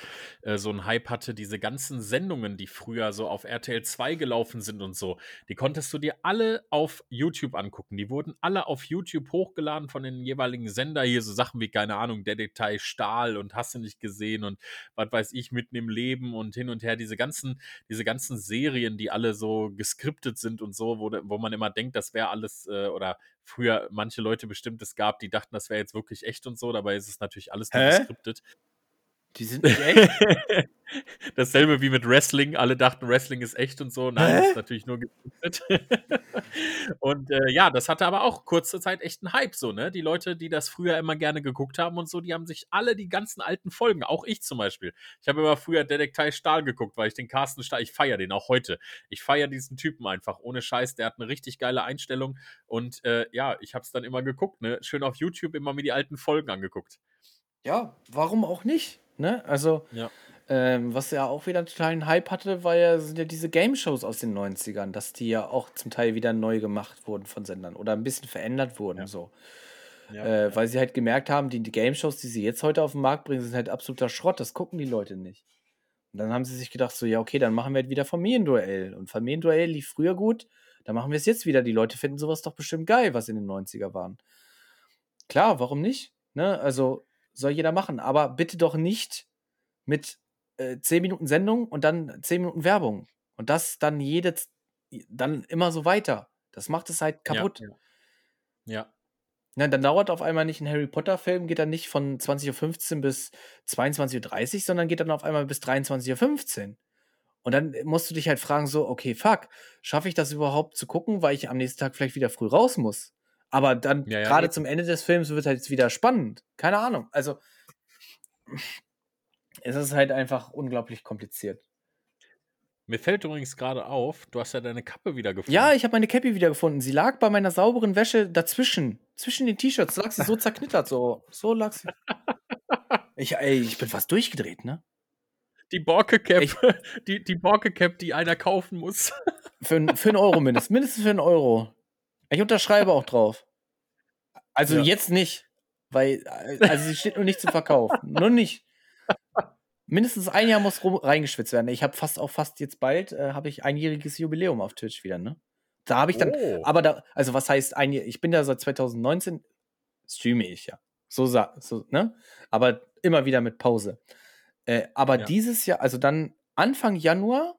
äh, so ein Hype hatte, diese ganzen Sendungen, die früher so auf RTL 2 gelaufen sind und so, die konntest du dir alle auf YouTube angucken. Die wurden alle auf YouTube hochgeladen von den jeweiligen Sender. Hier so Sachen wie, keine Ahnung, der Detail Stahl und hast du nicht gesehen und was weiß ich, mitten im Leben und hin und her. Diese ganzen, diese ganzen Serien, die alle so geskriptet sind und so, wo, wo man immer denkt, das wäre alles äh, oder früher manche Leute bestimmt es gab, die dachten, das wäre jetzt wirklich echt und so. Dabei ist es natürlich alles nur geskriptet. Die sind nicht echt. Dasselbe wie mit Wrestling. Alle dachten, Wrestling ist echt und so. Nein, Hä? das ist natürlich nur geskriptet. und äh, ja, das hatte aber auch kurze Zeit echt einen Hype, so, ne? Die Leute, die das früher immer gerne geguckt haben und so, die haben sich alle die ganzen alten Folgen, auch ich zum Beispiel. Ich habe immer früher Detektei Stahl geguckt, weil ich den Carsten Stahl, ich feiere den auch heute. Ich feiere diesen Typen einfach, ohne Scheiß. Der hat eine richtig geile Einstellung und äh, ja, ich habe es dann immer geguckt, ne? Schön auf YouTube immer mir die alten Folgen angeguckt. Ja, warum auch nicht? Ne? Also, ja. ähm, was ja auch wieder einen totalen Hype hatte, war ja, sind ja diese Game-Shows aus den 90ern, dass die ja auch zum Teil wieder neu gemacht wurden von Sendern oder ein bisschen verändert wurden, ja. so. Ja, äh, ja. Weil sie halt gemerkt haben, die, die Game-Shows, die sie jetzt heute auf den Markt bringen, sind halt absoluter Schrott, das gucken die Leute nicht. Und dann haben sie sich gedacht, so, ja, okay, dann machen wir halt wieder Familienduell. Und Familienduell lief früher gut, dann machen wir es jetzt wieder. Die Leute finden sowas doch bestimmt geil, was in den 90er waren. Klar, warum nicht? Ne? Also, soll jeder machen. Aber bitte doch nicht mit äh, 10 Minuten Sendung und dann 10 Minuten Werbung. Und das dann jede, dann immer so weiter. Das macht es halt kaputt. Ja. ja. Na, dann dauert auf einmal nicht ein Harry Potter-Film, geht dann nicht von 20.15 Uhr bis 22.30 Uhr, sondern geht dann auf einmal bis 23.15 Uhr. Und dann musst du dich halt fragen, so, okay, fuck, schaffe ich das überhaupt zu gucken, weil ich am nächsten Tag vielleicht wieder früh raus muss? Aber dann, Ja, ja, gerade zum Ende des Films, wird halt jetzt wieder spannend. Keine Ahnung. Also, es ist halt einfach unglaublich kompliziert. Mir fällt übrigens gerade auf, du hast ja deine Kappe wieder gefunden. Ja, ich habe meine Cappy wiedergefunden. Sie lag bei meiner sauberen Wäsche dazwischen. Zwischen den T-Shirts lag sie so zerknittert. So, so lag sie. Ich, ey, ich bin fast durchgedreht, ne? Die Borke Cap, Ich- die, die Borke Cap, die einer kaufen muss. Für, für einen Euro mindestens. Mindestens für einen Euro. Ich unterschreibe auch drauf. Also Ja. jetzt nicht. Weil, äh, also sie steht nur nicht zum Verkauf. nur nicht. Mindestens ein Jahr muss rum, reingeschwitzt werden. Ich habe fast auch fast jetzt bald, äh, habe ich einjähriges Jubiläum auf Twitch wieder, ne? Da habe ich dann, Oh. aber da, also was heißt ein Jahr? Ich bin da seit 2019, streame ich ja. So, sa- so ne? Aber immer wieder mit Pause. Äh, aber Ja. dieses Jahr, also dann Anfang Januar,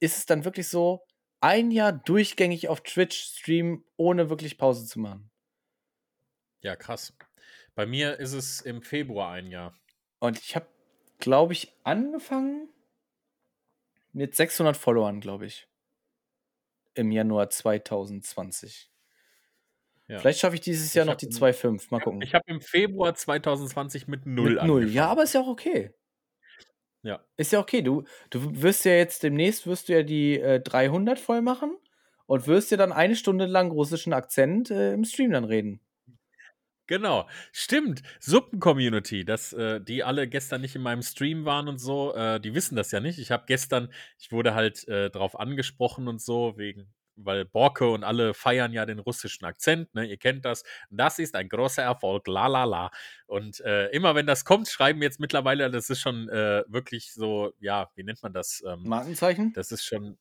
ist es dann wirklich so, ein Jahr durchgängig auf Twitch streamen, ohne wirklich Pause zu machen. Ja, krass. Bei mir ist es im Februar ein Jahr. Und ich habe, glaube ich, angefangen mit 600 Followern, glaube ich. Im Januar 2020. Ja. Vielleicht schaffe ich dieses Ich Jahr noch die im- 2,5. Mal gucken. Ich habe im Februar 2020 mit null Mit null. Ja, angefangen. aber ist ja auch okay. Ja. Ist ja okay. Du, du wirst ja jetzt demnächst wirst du ja die äh, 300 voll machen und wirst ja dann eine Stunde lang russischen Akzent äh, im Stream dann reden. Genau, stimmt. Suppen-Community, dass äh, die alle gestern nicht in meinem Stream waren und so, äh, die wissen das ja nicht. Ich habe gestern, ich wurde halt äh, drauf angesprochen und so, wegen, weil Borke und alle feiern ja den russischen Akzent, ne? Ihr kennt das. Das ist ein großer Erfolg, la la la. Und äh, immer wenn das kommt, schreiben jetzt mittlerweile, das ist schon äh, wirklich so, ja, wie nennt man das? Ähm, Markenzeichen? das ist schon,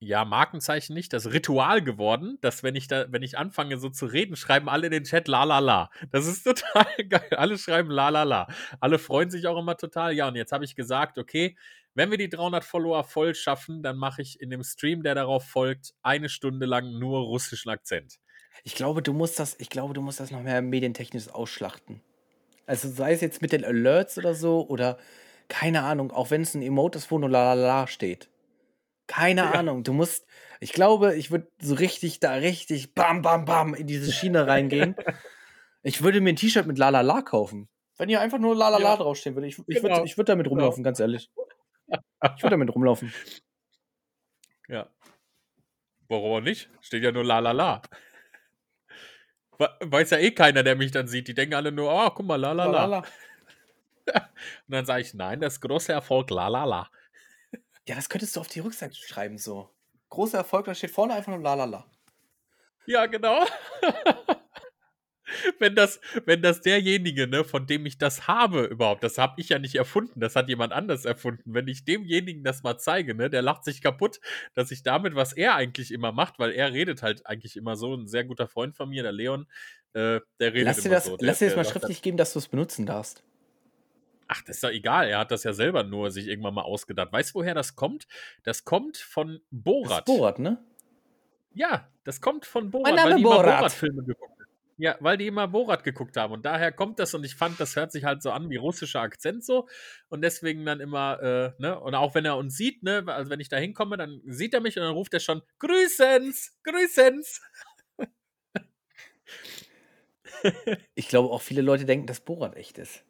ja, Markenzeichen nicht, das Ritual geworden, dass wenn ich da, wenn ich anfange so zu reden, schreiben alle in den Chat la la la. Das ist total geil. Alle schreiben la la la. Alle freuen sich auch immer total. Ja, und jetzt habe ich gesagt, okay, wenn wir die 300 Follower voll schaffen, dann mache ich in dem Stream, der darauf folgt, eine Stunde lang nur russischen Akzent. Ich glaube, du musst das, ich glaube, du musst das noch mehr medientechnisch ausschlachten. Also sei es jetzt mit den Alerts oder so oder keine Ahnung, auch wenn es ein Emote ist, wo nur la la la steht. Keine Ja. Ahnung, du musst, ich glaube, ich würde so richtig da richtig bam bam bam in diese Schiene reingehen. ich würde mir ein T-Shirt mit la la la kaufen. Wenn hier einfach nur la la la Ja. draufstehen würde. Ich, ich Genau. würde ich würd damit rumlaufen, ganz ehrlich. Ich würde damit rumlaufen. Ja. Warum auch nicht? Steht ja nur la la la. We- Weiß ja eh keiner, der mich dann sieht. Die denken alle nur, oh, guck mal, la la la. Und dann sage ich, nein, das große Erfolg, la la la. Ja, das könntest du auf die Rückseite schreiben, so. Großer Erfolg, da steht vorne einfach nur la la la. Ja, genau. wenn, das, wenn das derjenige, ne, von dem ich das habe überhaupt, das habe ich ja nicht erfunden, das hat jemand anders erfunden. Wenn ich demjenigen das mal zeige, ne, der lacht sich kaputt, dass ich damit, was er eigentlich immer macht, weil er redet halt eigentlich immer so, ein sehr guter Freund von mir, der Leon, äh, der redet Lass dir immer das, so. Der, lass dir das mal schriftlich geben, dass du es benutzen darfst. Ach, das ist doch egal. Er hat das ja selber nur sich irgendwann mal ausgedacht. Weißt du, woher das kommt? Das kommt von Das ist Borat. Borat, ne? Ja, das kommt von Borat, weil die immer Borat. Borat-Filme geguckt haben. Ja, weil die immer Borat geguckt haben. Und daher kommt das und ich fand, das hört sich halt so an wie russischer Akzent so. Und deswegen dann immer, äh, ne, und auch wenn er uns sieht, ne, also wenn ich da hinkomme, dann sieht er mich und dann ruft er schon, Grüßens, Grüßens. Ich glaube, auch viele Leute denken, dass Borat echt ist.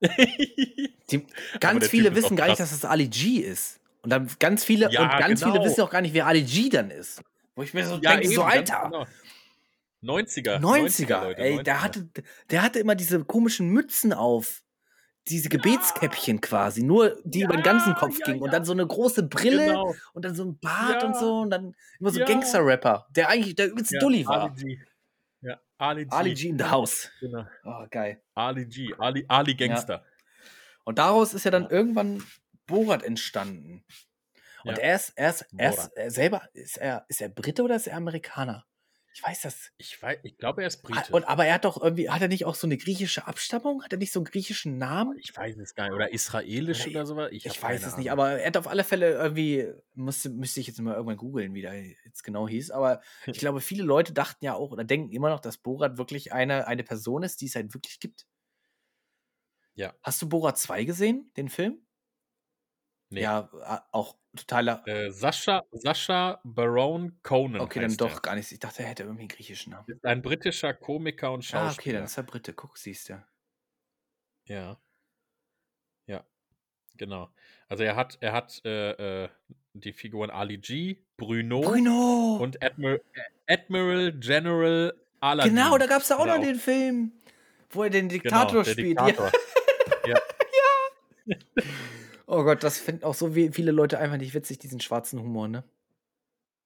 Die, ganz viele Typ wissen gar nicht, dass das Ali G ist. Und dann ganz viele, Ja, und ganz genau. viele wissen auch gar nicht, wer Ali G dann ist. Wo ich mir so denke, so, ganz Alter, genau. 90er. 90er, Leute, ey, 90er. Der, hatte, der hatte immer diese komischen Mützen auf. Diese Gebetskäppchen quasi, nur die über den ganzen Ja, Kopf ja, gingen. Und ja. dann so eine große Brille Genau. und dann so ein Bart Ja. und so. Und dann immer so Ja. Gangster-Rapper, der eigentlich der übelste Ja, Dulli war. Ali G. Ja, Ali G. Ali G in the house. Genau. Oh, geil. Ali G. Ali, Ali Gangster. Und daraus ist ja dann Ja. irgendwann Borat entstanden. Und Ja. er ist, er ist, er ist er selber, ist er, ist er Brite oder ist er Amerikaner? Ich weiß das. Ich weiß, ich glaube, er ist Brite. Und, aber er hat doch irgendwie, hat er nicht auch so eine griechische Abstammung? Hat er nicht so einen griechischen Namen? Ich weiß es gar nicht. Oder israelisch Oder oder sowas? Ich, hab weiß es nicht, Ahnung. aber er hat auf alle Fälle irgendwie, musste, müsste ich jetzt mal irgendwann googeln, wie der jetzt genau hieß. Aber ich glaube, viele Leute dachten ja auch oder denken immer noch, dass Borat wirklich eine, eine Person ist, die es halt wirklich gibt. Ja. Hast du Borat 2 gesehen, den Film? Nee. Ja, auch totaler. Äh, Sascha, Sascha Baron Conan. Okay, dann doch Er. gar nicht. Ich dachte, er hätte irgendwie einen griechischen Namen. Ist ein britischer Komiker und Ah, Schauspieler. okay, dann ist er Brite. Guck, siehst du. Ja. Ja. Genau. Also er hat, er hat äh, äh, die Figuren Ali G, Bruno, Bruno! und Admiral, Admiral General Aladdin. genau, da gab es da auch noch den Film, wo er den genau, Diktator der spielt. Diktator. Ja. Oh Gott, das finden auch so viele Leute einfach nicht witzig, diesen schwarzen Humor, ne?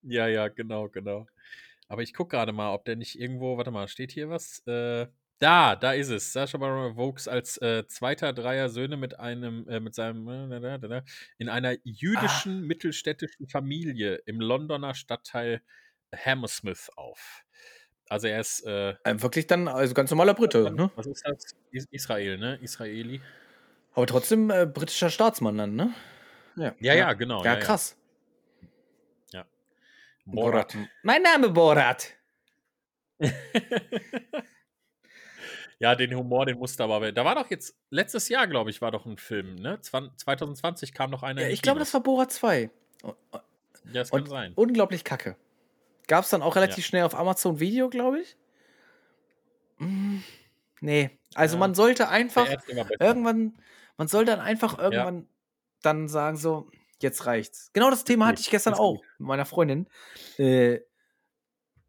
Ja, ja, genau, genau. Aber ich gucke gerade mal, ob der nicht irgendwo, warte mal, steht hier was? Äh, da, da ist es. Sascha Baron Vokes als äh, zweiter dreier Söhne mit einem, äh, mit seinem, äh, in einer jüdischen mittelstädtischen Familie im Londoner Stadtteil Hammersmith auf. Also er ist, äh, Äh, wirklich dann, also ganz normaler Brite, ne? was ist das? Is Israel, ne? Israeli. Aber trotzdem äh, britischer Staatsmann dann, ne? Ja, Ja, ja, genau. Ja, ja, krass. Ja. Borat. Mein Name Borat. Ja, den Humor, den musste aber. Da war doch jetzt, letztes Jahr, glaube ich, war doch ein Film, ne? Zwan 2020 kam noch einer. Ja, ich glaube, das war Borat 2. Und, Ja, das kann und sein. unglaublich kacke. Gab es dann auch relativ Ja. schnell auf Amazon Video, glaube ich? Mm, nee. Also Ja. man sollte einfach irgendwann, man soll dann einfach irgendwann dann sagen so, jetzt reicht's. Genau das Thema hatte ich gestern auch mit meiner Freundin. Äh,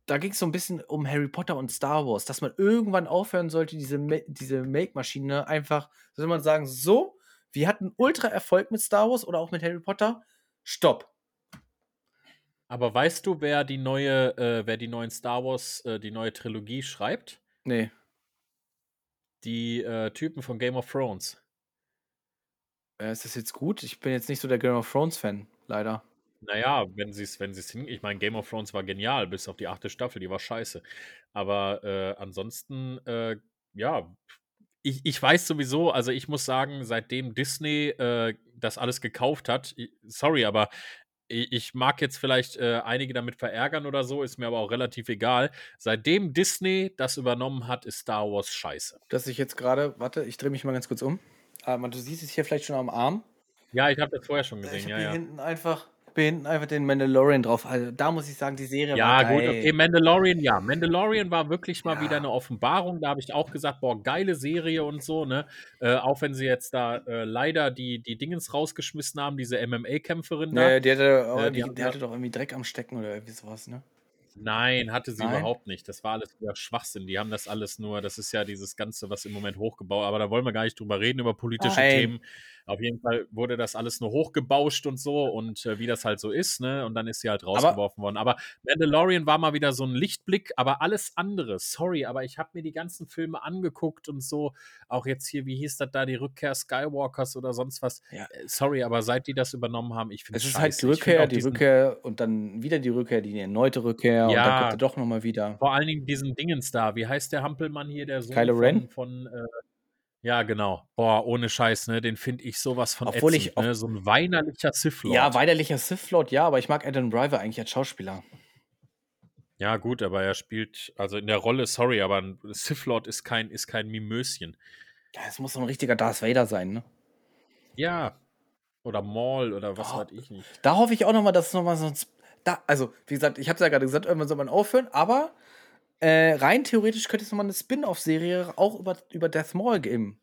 da ging es so ein bisschen um Harry Potter und Star Wars, dass man irgendwann aufhören sollte, diese, Ma diese Make-Maschine einfach, soll man sagen, so, wir hatten ultra Erfolg mit Star Wars oder auch mit Harry Potter, stopp. Aber weißt du, wer die neue, äh, wer die neuen Star Wars, äh, die neue Trilogie schreibt? Nee. Die äh, Typen von Game of Thrones. Äh, ist das jetzt gut? Ich bin jetzt nicht so der Game of Thrones-Fan, leider. Naja, wenn sie es, wenn hin. Ich meine, Game of Thrones war genial, bis auf die achte Staffel, die war scheiße. Aber äh, ansonsten, äh, ja, ich, ich weiß sowieso, also ich muss sagen, seitdem Disney äh, das alles gekauft hat, sorry, aber ich, ich mag jetzt vielleicht äh, einige damit verärgern oder so, ist mir aber auch relativ egal. Seitdem Disney das übernommen hat, ist Star Wars scheiße. Dass ich jetzt gerade, warte, ich drehe mich mal ganz kurz um. Aber du siehst es hier vielleicht schon am Arm. Ja, ich habe das vorher schon Ich gesehen, habe ja, hier ja. hinten einfach, hier hinten einfach den Mandalorian drauf. Also da muss ich sagen, die Serie Ja, war gut, geil. okay, Mandalorian, ja. Mandalorian war wirklich mal Ja. wieder eine Offenbarung. Da habe ich auch gesagt, boah, geile Serie und so, ne? Äh, auch wenn sie jetzt da äh, leider die, die Dingens rausgeschmissen haben, diese MMA-Kämpferin da. Die hatte, Äh, die die ja- hatte doch irgendwie Dreck am Stecken oder irgendwie sowas, ne? Nein, hatte sie Nein? überhaupt nicht. Das war alles wieder Schwachsinn. Die haben das alles nur, das ist ja dieses Ganze, was im Moment hochgebaut, aber da wollen wir gar nicht drüber reden, über politische Nein. Themen. Auf jeden Fall wurde das alles nur hochgebauscht und so und äh, wie das halt so ist, ne? Und dann ist sie halt rausgeworfen worden. Aber Mandalorian war mal wieder so ein Lichtblick, aber alles andere, sorry, aber ich habe mir die ganzen Filme angeguckt und so, auch jetzt hier, wie hieß das da, die Rückkehr Skywalkers oder sonst was. Ja. Äh, Sorry, aber seit die das übernommen haben, ich finde Es ist halt die Rückkehr, die Rückkehr und dann wieder die Rückkehr, die erneute Rückkehr dann Ja. kommt er doch nochmal wieder. Vor allen Dingen diesen Dingens da. Wie heißt der Hampelmann hier, der Sohn Kylo von, Ren? von äh, ja, genau. Boah, ohne Scheiß, ne? Den finde ich sowas von Obwohl ich ätzend, auch- ne? So ein weinerlicher Sith Lord. Ja, weinerlicher Sith Lord, ja, aber ich mag Adam Driver eigentlich als Schauspieler. Ja, gut, aber er spielt, also in der Rolle, sorry, aber ein Sith Lord ist kein, ist kein Mimöschen. Ja, es muss so ein richtiger Darth Vader sein, ne? Ja. Oder Maul oder was Oh. weiß ich nicht. Da hoffe ich auch nochmal, dass es nochmal so ein. Da, also, wie gesagt, ich habe es ja gerade gesagt, irgendwann soll man aufhören, aber äh, rein theoretisch könnte es nochmal eine Spin-off-Serie auch über, über Death Maul geben.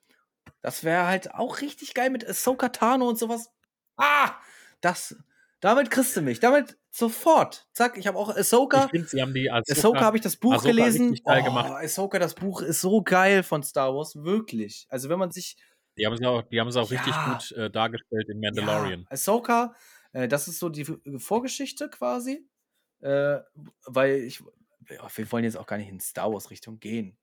Das wäre halt auch richtig geil mit Ahsoka Tano und sowas. Ah! Das. Damit kriegst du mich. Damit sofort. Zack, ich habe auch Ahsoka. Ich finde, sie haben die als Ahsoka habe ich das Buch Ahsoka gelesen. richtig geil oh, gemacht. Ahsoka, das Buch ist so geil von Star Wars, wirklich. Also wenn man sich Die haben sie auch, die haben sie auch richtig Ja. gut äh, dargestellt in Mandalorian. Ja, Ahsoka, äh, das ist so die F- Vorgeschichte quasi. Äh, weil ich, ja, wir wollen jetzt auch gar nicht in Star Wars Richtung gehen.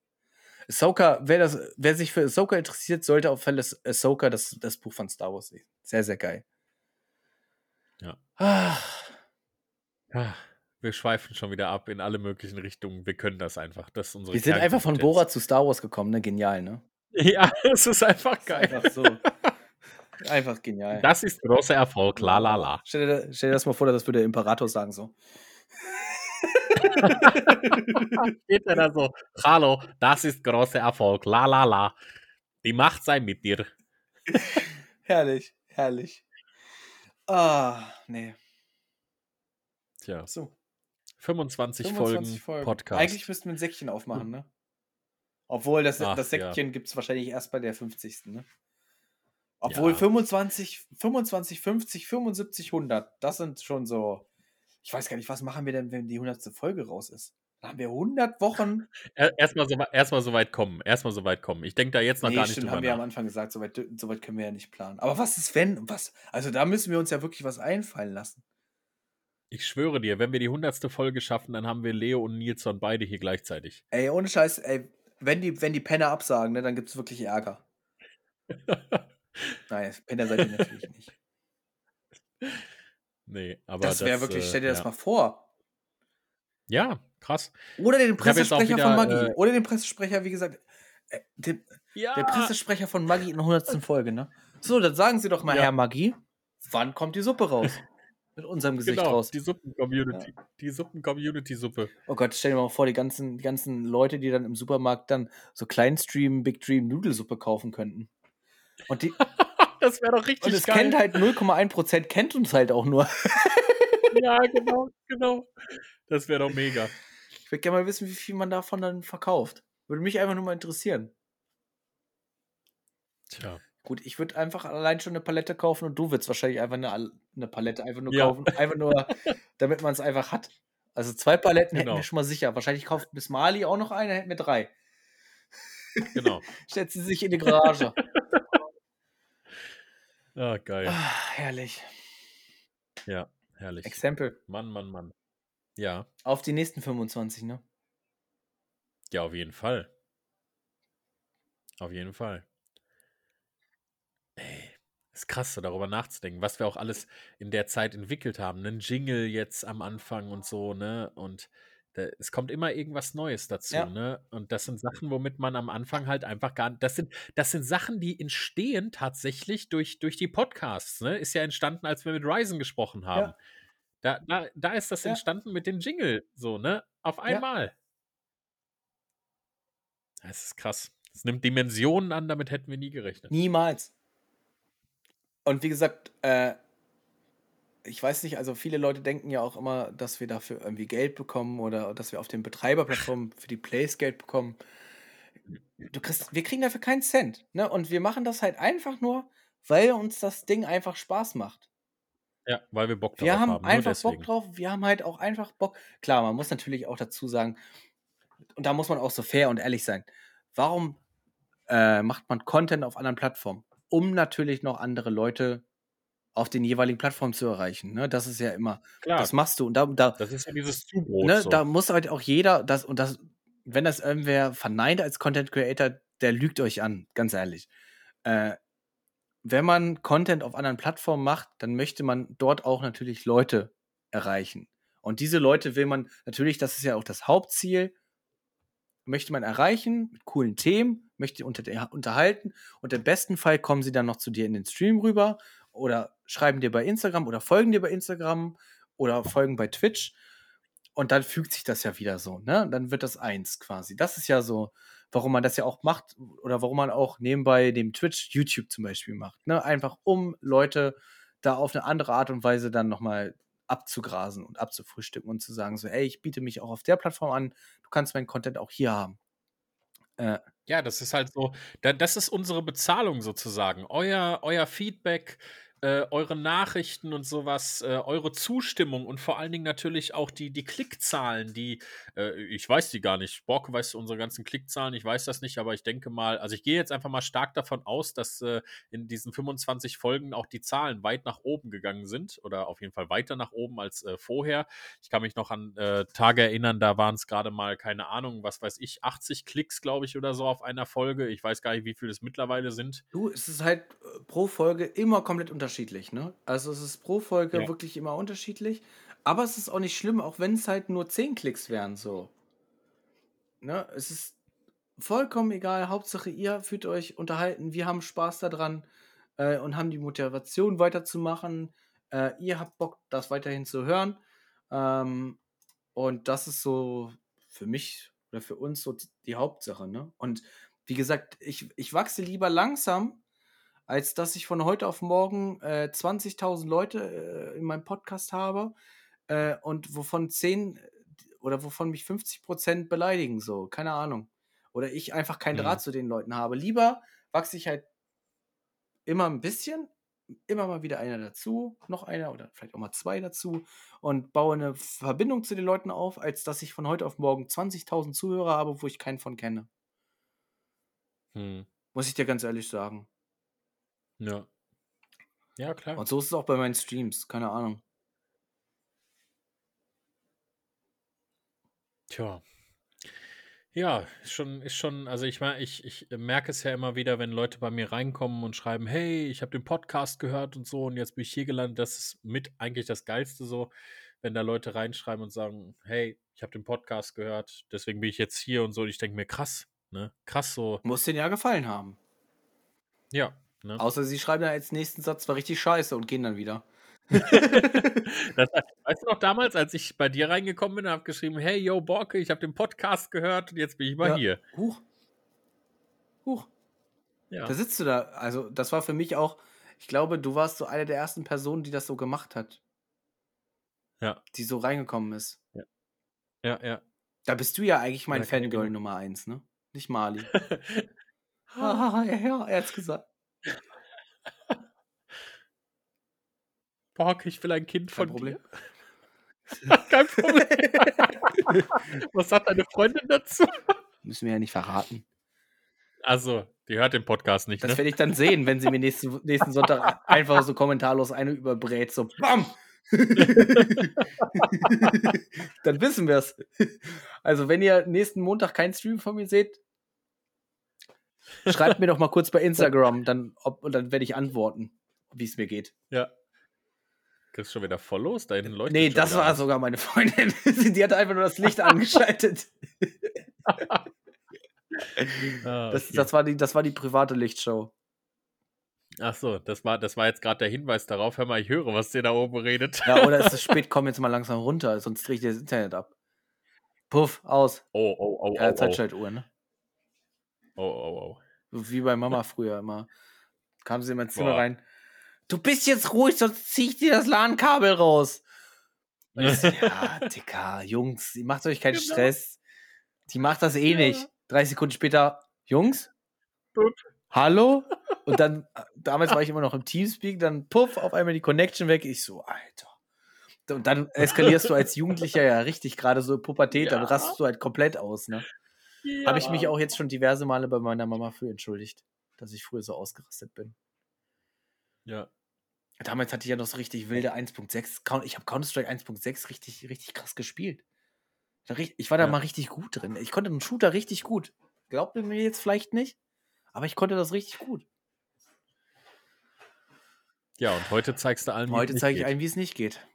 Ahsoka, wer, das, wer sich für Ahsoka interessiert, sollte auf Fälle Ahsoka das, das Buch von Star Wars lesen. Sehr, sehr geil. Ja. Ah, Ah, wir schweifen schon wieder ab in alle möglichen Richtungen. Wir können das einfach. Das ist unsere Wir sind einfach von. Borat zu Star Wars gekommen, ne? Genial, ne? Ja, es ist einfach Das ist geil. einfach so. Einfach genial. Das ist großer Erfolg. La la la. Stell dir, stell dir das mal vor, das würde der Imperator sagen so. Steht er da so, hallo, das ist großer Erfolg. La la la. Die Macht sei mit dir. herrlich, herrlich. Ah, nee. Tja, So. 25, 25 Folgen, Folgen. Podcast. Eigentlich müssten wir ein Säckchen aufmachen, ne? Obwohl, das, Ach, das ja. Säckchen gibt es wahrscheinlich erst bei der 50. Ne? Obwohl Ja. 25, 25, 50, 75, 100, das sind schon so. Ich weiß gar nicht, was machen wir denn, wenn die 100. Folge raus ist? Dann haben wir 100 Wochen. Er- Erstmal so, erstmal so weit kommen. Erstmal so weit kommen. Ich denke da jetzt noch Nee, gar nicht stimmt, drüber haben wir am. Anfang gesagt, so weit, so weit können wir ja nicht planen. Aber was ist, wenn? Was? Also da müssen wir uns ja wirklich was einfallen lassen. Ich schwöre dir, wenn wir die 100. Folge schaffen, dann haben wir Leo und Nilsson beide hier gleichzeitig. Ey, ohne Scheiß, ey, wenn die, wenn die Penner absagen, ne, dann gibt es wirklich Ärger. Nein, Penner seid ihr natürlich nicht. nee, aber Das wäre wirklich, äh, stell dir das ja. mal vor. Ja, krass. Oder den Pressesprecher von wieder, Maggi. äh, Oder den Pressesprecher, wie gesagt, äh, den, Ja, der Pressesprecher von Maggi in der 100. Folge, ne? So, dann sagen Sie doch mal, Ja. Herr Maggi, wann kommt die Suppe raus? Mit unserem Gesicht genau, raus. die Suppen-Community. Die Suppen-Community-Suppe. Oh Gott, stell dir mal vor, die ganzen, die ganzen Leute, die dann im Supermarkt dann so Kleinstream, Big Dream Nudelsuppe kaufen könnten. Und, die, das wäre doch richtig und es geil. kennt halt 0,1% kennt uns halt auch nur. ja, genau, genau. Das wäre doch mega. Ich würde gerne mal wissen, wie viel man davon dann verkauft. Würde mich einfach nur mal interessieren. Tja. Gut, ich würde einfach allein schon eine Palette kaufen und du würdest wahrscheinlich einfach eine, eine Palette einfach nur Ja. kaufen. Einfach nur, damit man es einfach hat. Also zwei Paletten hätten Genau. wir schon mal sicher. Wahrscheinlich kauft Miss Mali auch noch eine, hätten wir drei. Genau. Stellt sie sich in die Garage. Ah, geil. ah, herrlich. Ja, herrlich. Exempel. Mann, Mann, Mann. Ja, Auf die nächsten 25, ne? ja, auf jeden Fall. Auf jeden Fall. Ey, ist krass, so darüber nachzudenken, was wir auch alles in der Zeit entwickelt haben. Einen Jingle jetzt am Anfang und so, ne? Und es kommt immer irgendwas Neues dazu, Ja. ne? Und das sind Sachen, womit man am Anfang halt einfach gar nicht. Das sind, das sind Sachen, die entstehen tatsächlich durch, durch die Podcasts, ne? Ist ja entstanden, als wir mit Ryzen gesprochen haben. Ja. Da, da, da ist das Ja. entstanden mit dem Jingle, so, ne? Auf einmal. Das ist krass. Es nimmt Dimensionen an, damit hätten wir nie gerechnet. Niemals. Und wie gesagt, äh, ich weiß nicht, also viele Leute denken ja auch immer, dass wir dafür irgendwie Geld bekommen oder dass wir auf den Betreiberplattformen für die Plays Geld bekommen. Du kriegst, wir kriegen dafür keinen Cent. Ne? Und wir machen das halt einfach nur, weil uns das Ding einfach Spaß macht. Ja, weil wir Bock drauf Wir haben haben. nur einfach. Bock drauf. Wir haben halt auch einfach Bock. Klar, man muss natürlich auch dazu sagen, und da muss man auch so fair und ehrlich sein. Warum äh, macht man Content auf anderen Plattformen? Um natürlich noch andere Leute auf den jeweiligen Plattformen zu erreichen. Ne? Das ist ja immer, Klar, das machst du. Und da, da, das ist ja dieses Zubrot. ne, so. da muss halt auch jeder, das, und das, wenn das irgendwer verneint als Content Creator, der lügt euch an, ganz ehrlich. Äh, wenn man Content auf anderen Plattformen macht, dann möchte man dort auch natürlich Leute erreichen. Und diese Leute will man natürlich, das ist ja auch das Hauptziel, möchte man erreichen mit coolen Themen, möchte unter, unterhalten und im besten Fall kommen sie dann noch zu dir in den Stream rüber oder schreiben dir bei Instagram oder folgen dir bei Instagram oder folgen bei Twitch und dann fügt sich das ja wieder so, ne? Dann wird das eins quasi. Das ist ja so, warum man das ja auch macht oder warum man auch nebenbei dem Twitch YouTube zum Beispiel macht, ne? Einfach um Leute da auf eine andere Art und Weise dann nochmal abzugrasen und abzufrühstücken und zu sagen so, ey, ich biete mich auch auf der Plattform an, du kannst meinen Content auch hier haben. Äh, Ja, das ist halt so, da, das ist unsere Bezahlung sozusagen. Euer, euer Feedback, äh, eure Nachrichten und sowas, äh, eure Zustimmung und vor allen Dingen natürlich auch die, die Klickzahlen, die, äh, ich weiß die gar nicht. Borke weiß unsere ganzen Klickzahlen, ich weiß das nicht, aber ich denke mal, also ich gehe jetzt einfach mal stark davon aus, dass äh, in diesen 25 Folgen auch die Zahlen weit nach oben gegangen sind oder auf jeden Fall weiter nach oben als äh, vorher. Ich kann mich noch an äh, Tage erinnern, da waren es gerade mal, keine Ahnung, was weiß ich, 80 Klicks, glaube ich, oder so auf einer Folge. Ich weiß gar nicht, wie viele es mittlerweile sind. du, es ist halt pro Folge immer komplett unterschiedlich. Unterschiedlich, ne? Also es ist pro Folge Ja. wirklich immer unterschiedlich. Aber es ist auch nicht schlimm, auch wenn es halt nur 10 Klicks wären, so. Ne? Es ist vollkommen egal. Hauptsache, ihr fühlt euch unterhalten. Wir haben Spaß daran äh, und haben die Motivation weiterzumachen. Äh, ihr habt Bock, das weiterhin zu hören. Ähm, und das ist so für mich oder für uns so die Hauptsache. Ne? Und wie gesagt, ich, ich wachse lieber langsam, als dass ich von heute auf morgen äh, 20.000 Leute äh, in meinem Podcast habe äh, und wovon 10 oder wovon mich 50% beleidigen, so, keine Ahnung. Oder ich einfach keinen Mhm. Draht zu den Leuten habe. Lieber wachse ich halt immer ein bisschen, immer mal wieder einer dazu, noch einer oder vielleicht auch mal zwei dazu und baue eine Verbindung zu den Leuten auf, als dass ich von heute auf morgen 20.000 Zuhörer habe, wo ich keinen von kenne. Hm. Muss ich dir ganz ehrlich sagen. Ja. Ja, klar. Und so ist es auch bei meinen Streams, keine Ahnung. Tja. Ja, ist schon, ist schon, also ich meine, ich, ich merke es ja immer wieder, wenn Leute bei mir reinkommen und schreiben, hey, ich habe den Podcast gehört und so und jetzt bin ich hier gelandet. Das ist mit eigentlich das Geilste so, wenn da Leute reinschreiben und sagen, hey, ich habe den Podcast gehört, deswegen bin ich jetzt hier und so. Und ich denke mir, krass, ne? Krass so. Muss denen ja gefallen haben. Ja, ne? Außer sie schreiben dann als nächsten Satz, war richtig scheiße und gehen dann wieder. Das, weißt du noch damals, als ich bei dir reingekommen bin und habe geschrieben, hey, yo, Borke, ich habe den Podcast gehört und jetzt bin ich mal Ja. hier. Huch. Huch. Ja. Da sitzt du da. Also, das war für mich auch, ich glaube, du warst so eine der ersten Personen, die das so gemacht hat. Ja. Die so reingekommen ist. ja, ja. Da bist du ja eigentlich mein Ja, Fangirl Nummer eins, ne? Nicht Mali. Ja, ja, er hat's gesagt. Borke, ich will ein Kind Kein von Problem. dir. Kein Problem. Was sagt deine Freundin dazu? Müssen wir ja nicht verraten. Also, die hört den Podcast nicht, Das ne? werde ich dann sehen, wenn sie mir nächsten, nächsten Sonntag einfach so kommentarlos eine überbrät. So, BAM! dann wissen wir es. Also, wenn ihr nächsten Montag keinen Stream von mir seht, schreibt mir doch mal kurz bei Instagram, dann, ob, und dann werde ich antworten, wie es mir geht. Ja. Kriegst schon wieder Follows? Da hinten leuchtet Nee, das war was. sogar meine Freundin. Die hat einfach nur das Licht angeschaltet. Ah, Das, okay. das, war die, das war die private Lichtshow. Ach so, das war, das war jetzt gerade der Hinweis darauf. Hör mal, ich höre, was der da oben redet. Ja, oder ist es spät, komm jetzt mal langsam runter, sonst drehe ich dir das Internet ab. Puff, aus. Oh, oh, oh, Ja, oh, oh. Zeitschaltuhr, ne? Oh, oh, oh. Wie bei Mama früher immer. Kam sie in mein Zimmer Boah. rein. Du bist jetzt ruhig, sonst zieh ich dir das LAN-Kabel raus. So, ja, Dicker, Jungs, ihr macht euch keinen Genau. Stress. Die macht das eh Ja. nicht. Drei Sekunden später, Jungs? Pup. Hallo? Und dann, damals war ich immer noch im Teamspeak, dann puff, auf einmal die Connection weg. Ich so, Alter. Und dann eskalierst du als Jugendlicher ja richtig, gerade so Pubertät, dann Ja. rastest du halt komplett aus, ne? Ja. Habe ich mich auch jetzt schon diverse Male bei meiner Mama für entschuldigt, dass ich früher so ausgerastet bin. Ja. Damals hatte ich ja noch so richtig wilde 1.6. Coun- Ich habe Counter-Strike 1.6 richtig, richtig krass gespielt. Ich war da Ja. mal richtig gut drin. Ich konnte einen Shooter richtig gut. Glaubt ihr mir jetzt vielleicht nicht? Aber ich konnte das richtig gut. Ja, und heute zeigst du allen, wie es Heute zeige ich allen, wie es nicht geht.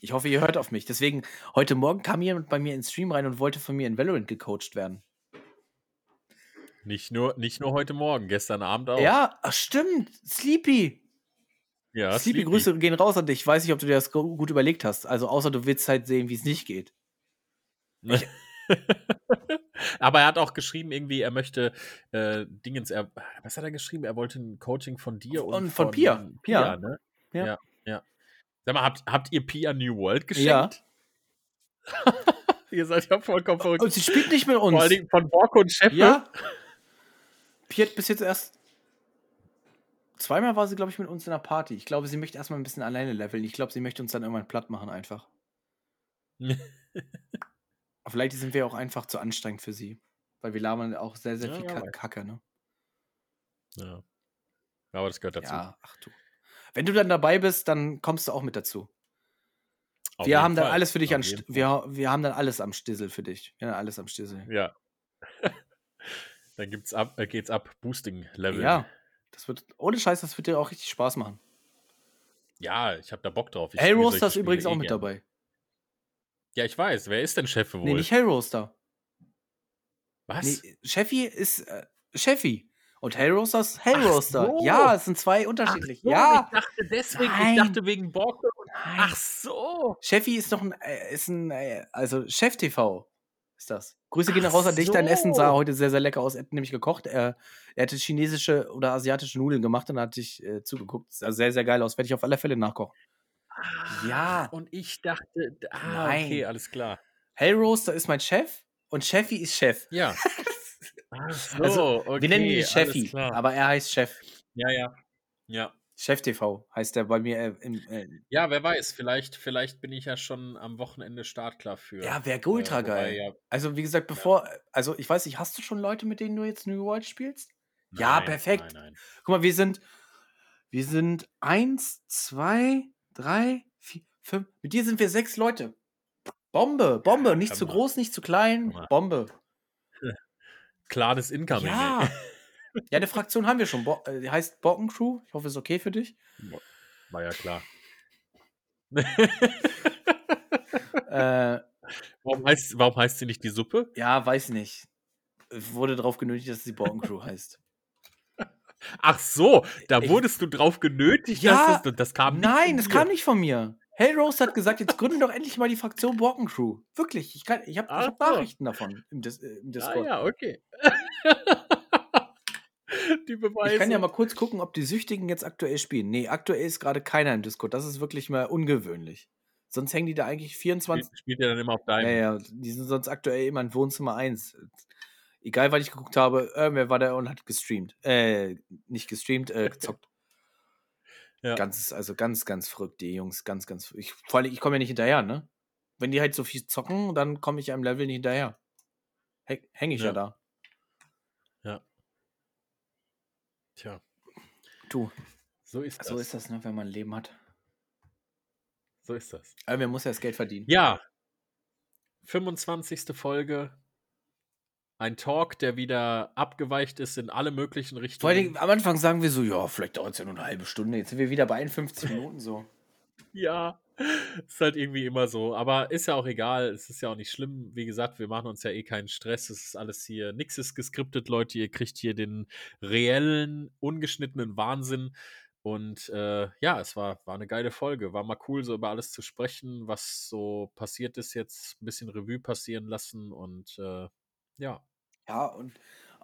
Ich hoffe, ihr hört auf mich. Deswegen, heute Morgen kam jemand bei mir ins Stream rein und wollte von mir in Valorant gecoacht werden. Nicht nur, nicht nur heute Morgen, gestern Abend auch. Ja, ach, stimmt. Sleepy. ja Sleepy, Grüße gehen raus an dich. Ich weiß nicht, ob du dir das gu- gut überlegt hast. Also, außer du willst halt sehen, wie es nicht geht. Aber er hat auch geschrieben, irgendwie, er möchte äh, Dingens, er, was hat er geschrieben? Er wollte ein Coaching von dir und, Und von Pia. Pia, Ja. ne? Ja. ja, ja. Sag mal, habt, habt ihr Pia New World Ja. geschenkt? ihr seid ja vollkommen verrückt. Und sie spielt nicht mit uns. Vor Dingen von Borko und Chef. Ja. Pi hat bis jetzt erst. Zweimal war sie, glaube ich, mit uns in einer Party. Ich glaube, sie möchte erstmal ein bisschen alleine leveln. Ich glaube, sie möchte uns dann irgendwann platt machen, einfach. Vielleicht sind wir auch einfach zu anstrengend für sie. Weil wir labern auch sehr, sehr Ja, viel weiß. Kacke, ne? ja. Aber das gehört dazu. Ja, ach du. Wenn du dann dabei bist, dann kommst du auch mit dazu. Auf wir haben dann Fall. alles für dich Auf an wir, wir haben dann alles am Stissel für dich. Wir haben alles am Stissel. Ja. Dann gibt's ab, äh, geht's ab, Boosting-Level. Ja. Das wird, ohne Scheiß, das wird dir auch richtig Spaß machen. Ja, ich habe da Bock drauf. Ich Hell spiele Roaster solche ist übrigens eh auch mit gerne. dabei. Ja, ich weiß. Wer ist denn Chef wohl? Nee, nicht Hell Roaster. Was? Nee, Chefy ist äh, Chefy. Und Hell Roaster ist Hell Ach Roaster. so. Ja, es sind zwei Ach unterschiedliche. so, ja, ich dachte deswegen, Nein. ich dachte wegen Borke. Ach so. Chefy ist noch ein, äh, ist ein, äh, also Chef TV ist das. Grüße gehen raus an dich. Dein Essen sah heute sehr, sehr lecker aus. Er hat nämlich gekocht. Er, er hatte chinesische oder asiatische Nudeln gemacht und hat dich äh, zugeguckt. Sah sehr, sehr geil aus. Werde ich auf alle Fälle nachkochen. Ja. Ach, Und ich dachte, ah, Nein. okay, alles klar. Hell Roaster ist mein Chef und Chefy ist Chef. Ja. Ach so, Also, okay. Wir nennen ihn Chefy, aber er heißt Chef. Ja, ja. Ja. Chef TV heißt er bei mir äh, im. Äh, Ja, wer weiß, vielleicht, vielleicht bin ich ja schon am Wochenende startklar für. ja, wäre ultra Äh, wobei, geil. ja, Also, wie gesagt, bevor. Also, ich weiß nicht, hast du schon Leute, mit denen du jetzt New World spielst? Ja, nein, perfekt. Nein, nein. Guck mal, wir sind. Wir sind eins, zwei, drei, vier, fünf. Mit dir sind wir sechs Leute. Bombe, Bombe. Nicht hör zu groß, nicht zu klein. Bombe. Klares Incoming. Ja. Ja, eine Fraktion haben wir schon. Bo äh, die heißt Bocken Crew. Ich hoffe, ist okay für dich. War ja klar. Äh, warum, heißt, warum heißt sie nicht die Suppe? ja, weiß nicht. Wurde darauf genötigt, dass sie Bocken Crew heißt. Ach so, da Ich- wurdest du drauf genötigt, Ja, dass das, das kam nicht Nein, das kam nicht von mir. Hellrose hat gesagt, jetzt gründe doch endlich mal die Fraktion Borken Crew. Wirklich, ich, kann- ich habe Ach hab. Nachrichten davon im, Dis äh, im Ah Discord. ja, okay. die Beweise. Ich kann ja mal kurz gucken, ob die Süchtigen jetzt aktuell spielen. Nee, aktuell ist gerade keiner im Discord. Das ist wirklich mal ungewöhnlich. Sonst hängen die da eigentlich 24. Spielt, spielt ja dann immer auf deinem. Ja, ja, die sind sonst aktuell immer in Wohnzimmer 1. Egal, weil ich geguckt habe, irgendwer war da und hat gestreamt. Äh, nicht gestreamt, äh, gezockt. Ja. Ganz, also ganz, ganz verrückt, die Jungs. Ganz, ganz Ich, vor allem, ich komme ja nicht hinterher, ne? Wenn die halt so viel zocken, dann komme ich im Level nicht hinterher. Hänge ich ja. Ja. da. Tja, Du, so ist das. so ist das, ne, wenn man ein Leben hat. So ist das. Irgendwer muss ja das Geld verdienen. Ja. 25. Folge. Ein Talk, der wieder abgeweicht ist in alle möglichen Vor Richtungen. allen Dingen, am Anfang sagen wir so, ja, vielleicht dauert es ja nur eine halbe Stunde. Jetzt sind wir wieder bei 51 Minuten so. Ja, ist halt irgendwie immer so. Aber ist ja auch egal. Es ist ja auch nicht schlimm. Wie gesagt, wir machen uns ja eh keinen Stress. Es ist alles hier. Nix ist geskriptet, Leute. Ihr kriegt hier den reellen, ungeschnittenen Wahnsinn. Und äh, ja, es war, war eine geile Folge. War mal cool, so über alles zu sprechen, was so passiert ist, jetzt ein bisschen Revue passieren lassen. Und äh, ja, Ja, und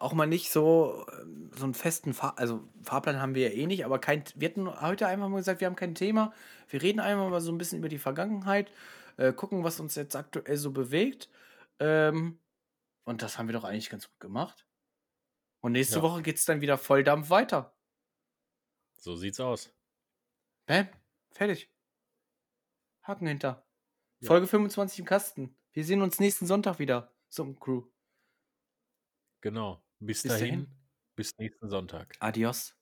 auch mal nicht so, ähm, so einen festen Fahr also Fahrplan haben wir ja eh nicht, aber kein, wir hatten heute einfach mal gesagt, wir haben kein Thema. Wir reden einfach mal so ein bisschen über die Vergangenheit, äh, gucken, was uns jetzt aktuell so bewegt. Ähm, und das haben wir doch eigentlich ganz gut gemacht. Und nächste Ja. Woche geht es dann wieder Volldampf weiter. so sieht's aus. Bäm, fertig. Haken hinter. Ja. Folge 25 im Kasten. Wir sehen uns nächsten Sonntag wieder zum Crew. Genau. Bis, Bis dahin, dahin. bis nächsten Sonntag. Adios.